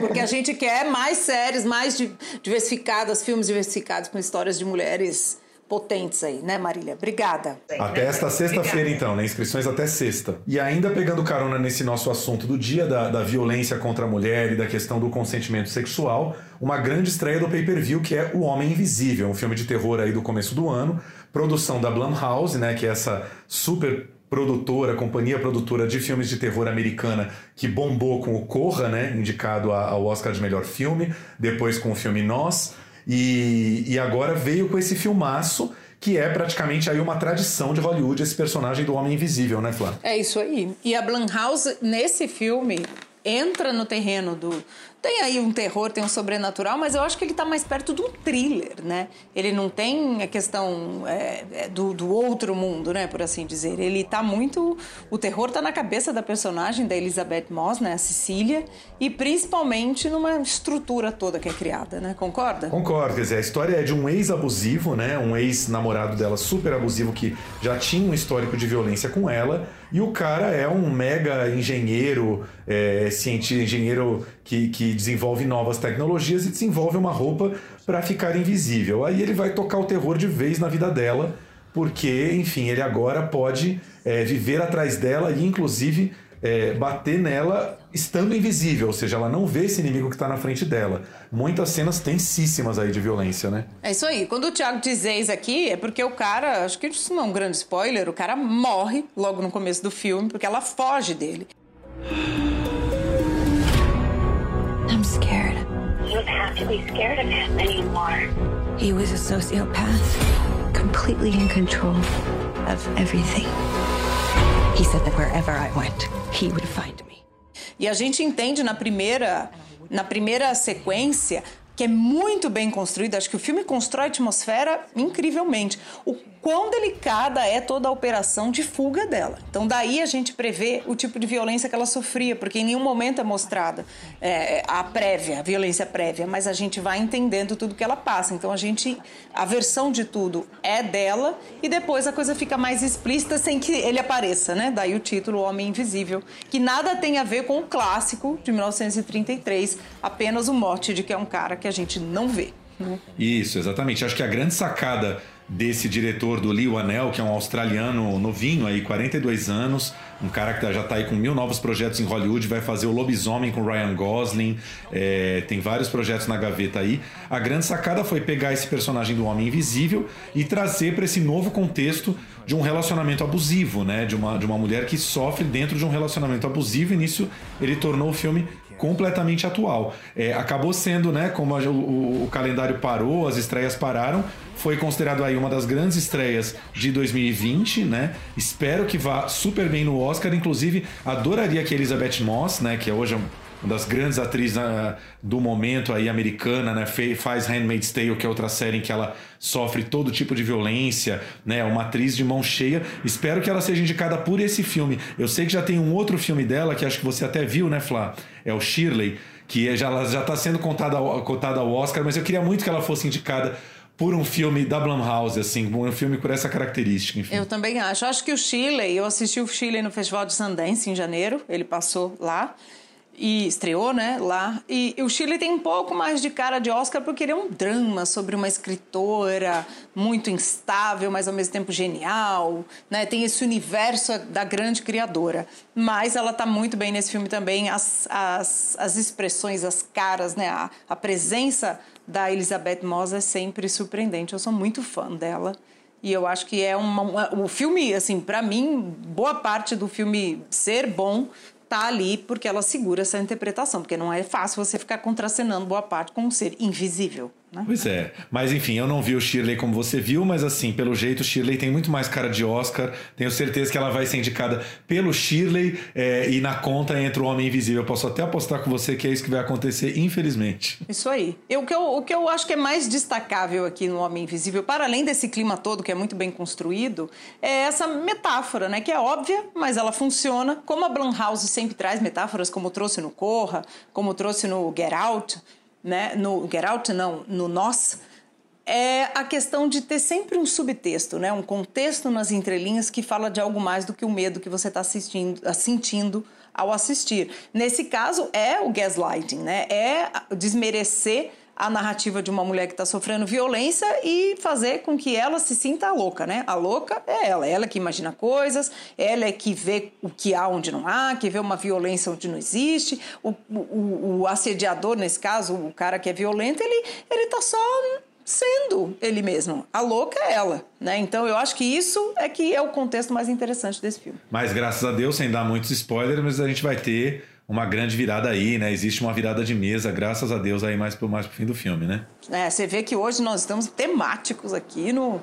Porque a gente quer mais séries, mais diversificadas, filmes diversificados com histórias de mulheres potentes aí, né, Marília? Obrigada. Até esta sexta-feira, então, né? Inscrições até sexta. E ainda pegando carona nesse nosso assunto do dia, da, da violência contra a mulher e da questão do consentimento sexual, uma grande estreia do pay-per-view que é O Homem Invisível, um filme de terror aí do começo do ano, produção da Blumhouse, né? Que é essa super produtora, companhia produtora de filmes de terror americana que bombou com o Corra, né, indicado ao Oscar de melhor filme, depois com o filme Nós, e, e agora veio com esse filmaço que é praticamente aí uma tradição de Hollywood, esse personagem do Homem Invisível, né, Flá? É isso aí. E a Blumhouse, nesse filme, entra no terreno do, tem aí um terror, tem um sobrenatural, mas eu acho que ele está mais perto um thriller, né? Ele não tem a questão é, é, do, do, outro mundo, né? Por assim dizer. Ele está muito. O terror está na cabeça da personagem da Elizabeth Moss, né? A Cecília, e principalmente numa estrutura toda que é criada, né? Concorda? Concordo. Quer dizer, a história é de um ex-abusivo, né? Um ex-namorado dela super abusivo que já tinha um histórico de violência com ela. E o cara é um mega engenheiro, é, cientista, engenheiro que, que desenvolve novas tecnologias e desenvolve uma roupa para ficar invisível. Aí ele vai tocar o terror de vez na vida dela, porque, enfim, ele agora pode é, viver atrás dela e, inclusive, é, bater nela estando invisível, ou seja, ela não vê esse inimigo que está na frente dela. Muitas cenas tensíssimas aí de violência, né? É isso aí. Quando o Thiago diz ex aqui, é porque o cara, acho que isso não é um grande spoiler, o cara morre logo no começo do filme, porque ela foge dele. I'm scared. You don't have to be scared of him anymore. He was a sociopath, completely in control of everything. He said that wherever I went, he would find me. E a gente entende na primeira, na primeira sequência que é muito bem construída. Acho que o filme constrói a atmosfera incrivelmente. O quão delicada é toda a operação de fuga dela. Então, daí a gente prevê o tipo de violência que ela sofria, porque em nenhum momento é mostrada é, a prévia, a violência prévia, mas a gente vai entendendo tudo que ela passa. Então, a gente, a versão de tudo é dela e depois a coisa fica mais explícita sem que ele apareça, né? Daí o título Homem Invisível, que nada tem a ver com o clássico de 1933, apenas o mote de que é um cara que a gente não vê. Né? Isso, exatamente. Acho que a grande sacada desse diretor do Lee Anel, que é um australiano novinho aí, 42 anos, um cara que tá, já está aí com mil novos projetos em Hollywood, vai fazer o Lobisomem com Ryan Gosling, é, tem vários projetos na gaveta aí. A grande sacada foi pegar esse personagem do Homem Invisível e trazer para esse novo contexto de um relacionamento abusivo, né? De uma, de uma mulher que sofre dentro de um relacionamento abusivo e nisso ele tornou o filme completamente atual. É, acabou sendo, né, como a, o, o, calendário parou, as estreias pararam, foi considerado aí uma das grandes estreias de 2020, né? Espero que vá super bem no Oscar, inclusive adoraria que Elizabeth Moss, né, que é hoje uma das grandes atrizes uh, do momento aí americana, né? Faz Handmaid's Tale, que é outra série em que ela sofre todo tipo de violência, né? Uma atriz de mão cheia. Espero que ela seja indicada por esse filme. Eu sei que já tem um outro filme dela que acho que você até viu, né, Flá? É o Shirley, que é, já já está sendo contada cotada ao Oscar, mas eu queria muito que ela fosse indicada por um filme da Blumhouse, assim, um filme por essa característica, enfim. Eu também acho. Acho que o Shirley, eu assisti o Shirley no Festival de Sundance em janeiro, ele passou lá e estreou, né, lá. E, e, o Chile tem um pouco mais de cara de Oscar porque ele é um drama sobre uma escritora muito instável, mas ao mesmo tempo genial, né? Tem esse universo da grande criadora. Mas ela tá muito bem nesse filme também, as, as, as expressões, as caras, né? A, a presença da Elizabeth Moss é sempre surpreendente. Eu sou muito fã dela. E eu acho que é uma, uma o filme, assim, para mim, boa parte do filme ser bom tá ali porque ela segura essa interpretação, porque não é fácil você ficar contracenando boa parte com um ser invisível. Né? Pois é, mas enfim, eu não vi o Shirley como você viu, mas assim, pelo jeito, o Shirley tem muito mais cara de Oscar. Tenho certeza que ela vai ser indicada pelo Shirley é, e na conta entra o Homem Invisível. Eu posso até apostar com você que é isso que vai acontecer, infelizmente. Isso aí. Eu, o, que eu, o que eu acho que é mais destacável aqui no Homem Invisível, para além desse clima todo que é muito bem construído, é essa metáfora, né? Que é óbvia, mas ela funciona. Como a Blumhouse sempre traz metáforas, como trouxe no Corra, como trouxe no Get Out né, no Get Out não, no Nós, é a questão de ter sempre um subtexto, né, um contexto nas entrelinhas que fala de algo mais do que o medo que você está sentindo ao assistir. Nesse caso é o gaslighting, né, é desmerecer a narrativa de uma mulher que está sofrendo violência e fazer com que ela se sinta louca, né? A louca é ela, ela que imagina coisas, ela é que vê o que há onde não há, que vê uma violência onde não existe. O, o, o assediador, nesse caso, o cara que é violento, ele, ele tá só sendo ele mesmo. A louca é ela, né? Então eu acho que isso é que é o contexto mais interessante desse filme. Mas graças a Deus, sem dar muitos spoilers, mas a gente vai ter uma grande virada aí, né? Existe uma virada de mesa, graças a Deus, aí mais pro, mais pro fim do filme, né? É, você vê que hoje nós estamos temáticos aqui no,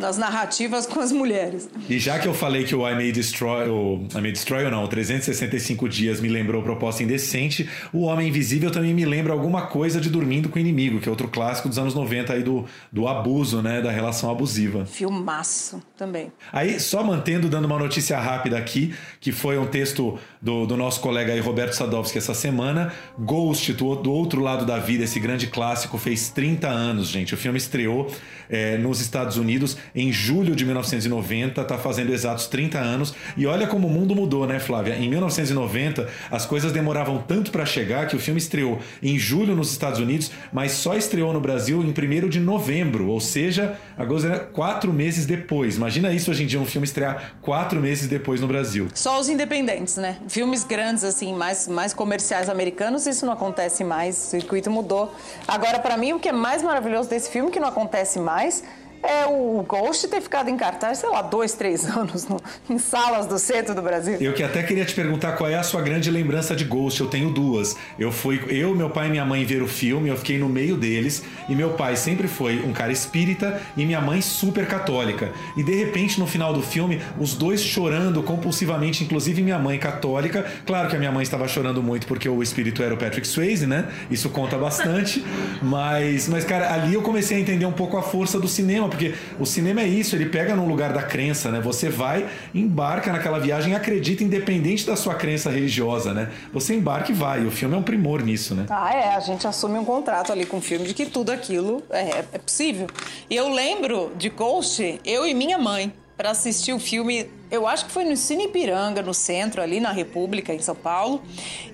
nas narrativas com as mulheres. E já que eu falei que o I May Destroy, o I May Destroy ou não, 365 dias me lembrou proposta indecente, o Homem Invisível também me lembra alguma coisa de Dormindo com o Inimigo, que é outro clássico dos anos 90 aí do, do abuso, né, da relação abusiva. Filmaço também. Aí, só mantendo, dando uma notícia rápida aqui, que foi um texto do, do nosso colega aí, Roberto Sadowski, essa semana, Ghost, do, outro lado da vida, esse grande clássico, fez 30 anos, gente. O filme estreou é, nos Estados Unidos em julho de 1990, está fazendo exatos 30 anos. E olha como o mundo mudou, né, Flávia? Em 1990, as coisas demoravam tanto para chegar que o filme estreou em julho nos Estados Unidos, mas só estreou no Brasil em 1 de novembro, ou seja, agora quatro meses depois. Imagina isso hoje em dia, um filme estrear quatro meses depois no Brasil. Só os independentes, né? Filmes grandes, assim, mais, mais comerciais americanos, isso não acontece mais, o circuito mudou. Agora, para mim, o que é mais maravilhoso desse filme, que não acontece mais, é o Ghost ter ficado em cartaz, sei lá, dois, três anos no, em salas do centro do Brasil. Eu que até queria te perguntar qual é a sua grande lembrança de Ghost. Eu tenho duas. Eu fui, eu, meu pai e minha mãe ver o filme, eu fiquei no meio deles e meu pai sempre foi um cara espírita e minha mãe super católica. E de repente no final do filme, os dois chorando compulsivamente, inclusive minha mãe católica. Claro que a minha mãe estava chorando muito porque o espírito era o Patrick Swayze, né? Isso conta bastante. mas, mas cara, ali eu comecei a entender um pouco a força do cinema porque o cinema é isso, ele pega num lugar da crença, né? Você vai, embarca naquela viagem, acredita independente da sua crença religiosa, né? Você embarca e vai. O filme é um primor nisso, né? Ah, é. A gente assume um contrato ali com o filme de que tudo aquilo é, é possível. E eu lembro de Ghost, eu e minha mãe para assistir o filme. Eu acho que foi no Cine Ipiranga, no centro, ali na República, em São Paulo.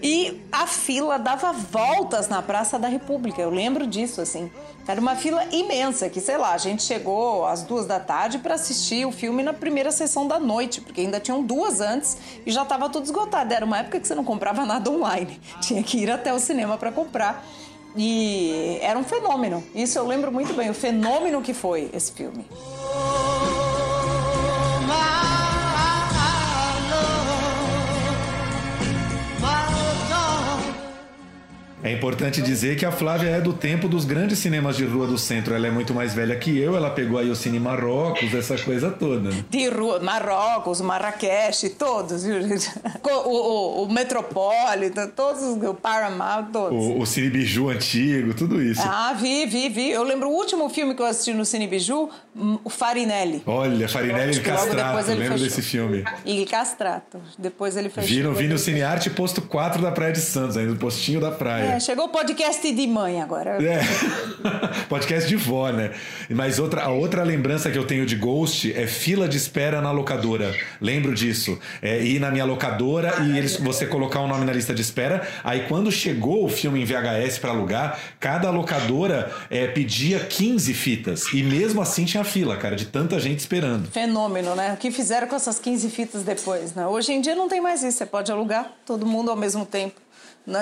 E a fila dava voltas na Praça da República. Eu lembro disso, assim. Era uma fila imensa, que sei lá, a gente chegou às duas da tarde para assistir o filme na primeira sessão da noite, porque ainda tinham duas antes e já estava tudo esgotado. Era uma época que você não comprava nada online, tinha que ir até o cinema para comprar. E era um fenômeno. Isso eu lembro muito bem, o fenômeno que foi esse filme. É importante dizer que a Flávia é do tempo dos grandes cinemas de rua do centro. Ela é muito mais velha que eu, ela pegou aí o Cine Marrocos, essa coisa toda. Né? De rua, Marrocos, Marrakech, todos, viu, gente? O, o, o Metropolitan, todos, o Paramount, todos. O, o Cine Biju antigo, tudo isso. Ah, vi, vi, vi. Eu lembro o último filme que eu assisti no Cine Biju, hum, o Farinelli. Olha, Farinelli e Castrato, lembro fechou. desse filme. E Castrato. Depois ele fechou. Vi, no, vi no Cine Arte, posto 4 da Praia de Santos, ainda no postinho da praia. É, é, chegou o podcast de mãe agora. É. podcast de vó, né? Mas outra, a outra lembrança que eu tenho de Ghost é fila de espera na locadora. Lembro disso. É ir na minha locadora e eles, você colocar o um nome na lista de espera. Aí quando chegou o filme em VHS para alugar, cada locadora é, pedia 15 fitas. E mesmo assim tinha fila, cara, de tanta gente esperando. Fenômeno, né? O que fizeram com essas 15 fitas depois, né? Hoje em dia não tem mais isso. Você pode alugar todo mundo ao mesmo tempo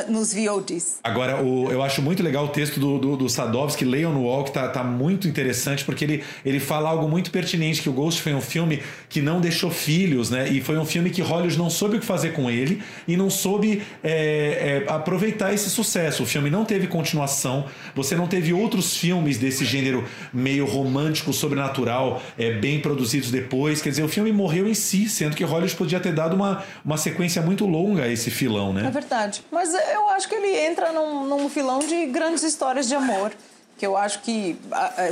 nos VODs. Agora, o, eu acho muito legal o texto do, do, do Sadovski, leiam no Wall, que tá, tá muito interessante, porque ele, ele fala algo muito pertinente, que o Ghost foi um filme que não deixou filhos, né? E foi um filme que Hollywood não soube o que fazer com ele e não soube é, é, aproveitar esse sucesso. O filme não teve continuação, você não teve outros filmes desse gênero meio romântico, sobrenatural, é, bem produzidos depois. Quer dizer, o filme morreu em si, sendo que Hollywood podia ter dado uma, uma sequência muito longa a esse filão, né? É verdade. Mas eu acho que ele entra num, num filão de grandes histórias de amor que eu acho que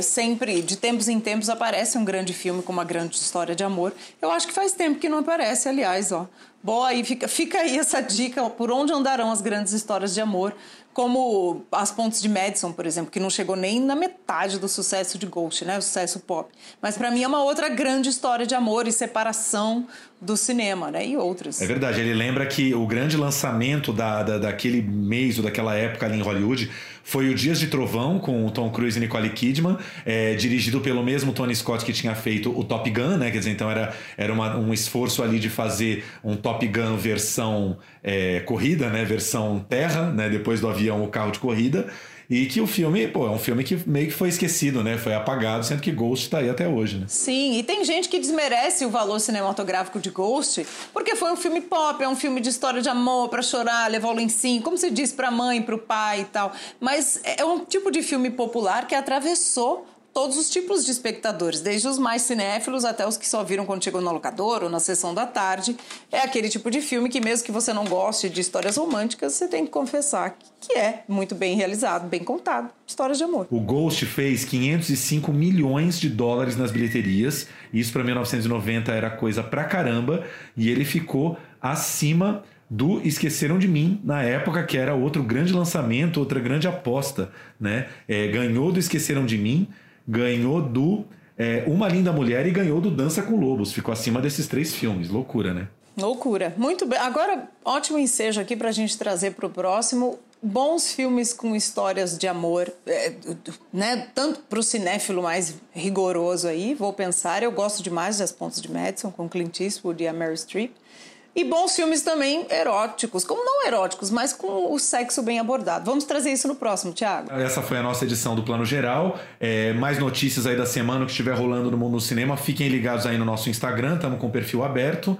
sempre, de tempos em tempos, aparece um grande filme com uma grande história de amor. Eu acho que faz tempo que não aparece, aliás, ó. Boa, e fica, fica aí essa dica por onde andarão as grandes histórias de amor como As Pontes de Madison, por exemplo, que não chegou nem na metade do sucesso de Ghost, né, o sucesso pop. Mas para mim é uma outra grande história de amor e separação do cinema, né, e outras. É verdade, ele lembra que o grande lançamento da, da, daquele mês ou daquela época ali em Hollywood foi o Dias de Trovão, com o Tom Cruise e Nicole Kidman, é, dirigido pelo mesmo Tony Scott que tinha feito o Top Gun, né? Quer dizer, então era, era uma, um esforço ali de fazer um Top Gun versão é, corrida, né? Versão terra, né? Depois do avião, o carro de corrida. E que o filme, pô, é um filme que meio que foi esquecido, né? Foi apagado, sendo que Ghost tá aí até hoje, né? Sim, e tem gente que desmerece o valor cinematográfico de Ghost, porque foi um filme pop, é um filme de história de amor, para chorar, levar o lencinho, como se diz pra mãe, pro pai e tal. Mas é um tipo de filme popular que atravessou todos os tipos de espectadores, desde os mais cinéfilos até os que só viram quando chegou no locador ou na sessão da tarde. É aquele tipo de filme que, mesmo que você não goste de histórias românticas, você tem que confessar que é muito bem realizado, bem contado. Histórias de amor. O Ghost fez 505 milhões de dólares nas bilheterias. Isso para 1990 era coisa pra caramba. E ele ficou acima do Esqueceram de Mim, na época, que era outro grande lançamento, outra grande aposta. Né? É, ganhou do Esqueceram de Mim ganhou do é, Uma Linda Mulher e ganhou do Dança com Lobos. Ficou acima desses três filmes. Loucura, né? Loucura. Muito bem. Agora, ótimo ensejo aqui para a gente trazer para o próximo. Bons filmes com histórias de amor, é, né? Tanto para o cinéfilo mais rigoroso aí, vou pensar. Eu gosto demais das Pontes de Madison com Clint Eastwood e a Mary Streep. E bons filmes também eróticos, como não eróticos, mas com o sexo bem abordado. Vamos trazer isso no próximo, Thiago. Essa foi a nossa edição do Plano Geral. É, mais notícias aí da semana que estiver rolando no mundo do cinema, fiquem ligados aí no nosso Instagram, estamos com o perfil aberto.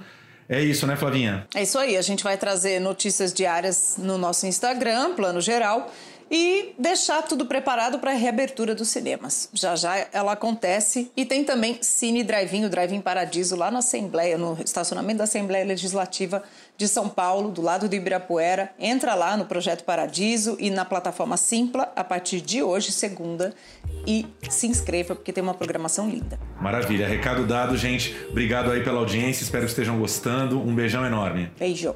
É isso, né, Flavinha? É isso aí. A gente vai trazer notícias diárias no nosso Instagram, Plano Geral e deixar tudo preparado para a reabertura dos cinemas. Já já ela acontece e tem também Cine Drive-In, o Drive-In Paradiso, lá na Assembleia, no estacionamento da Assembleia Legislativa de São Paulo, do lado do Ibirapuera. Entra lá no Projeto Paradiso e na plataforma Simpla a partir de hoje, segunda, e se inscreva porque tem uma programação linda. Maravilha, recado dado, gente. Obrigado aí pela audiência, espero que estejam gostando. Um beijão enorme. Beijo.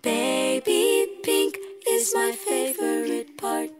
Baby pink is my favorite part.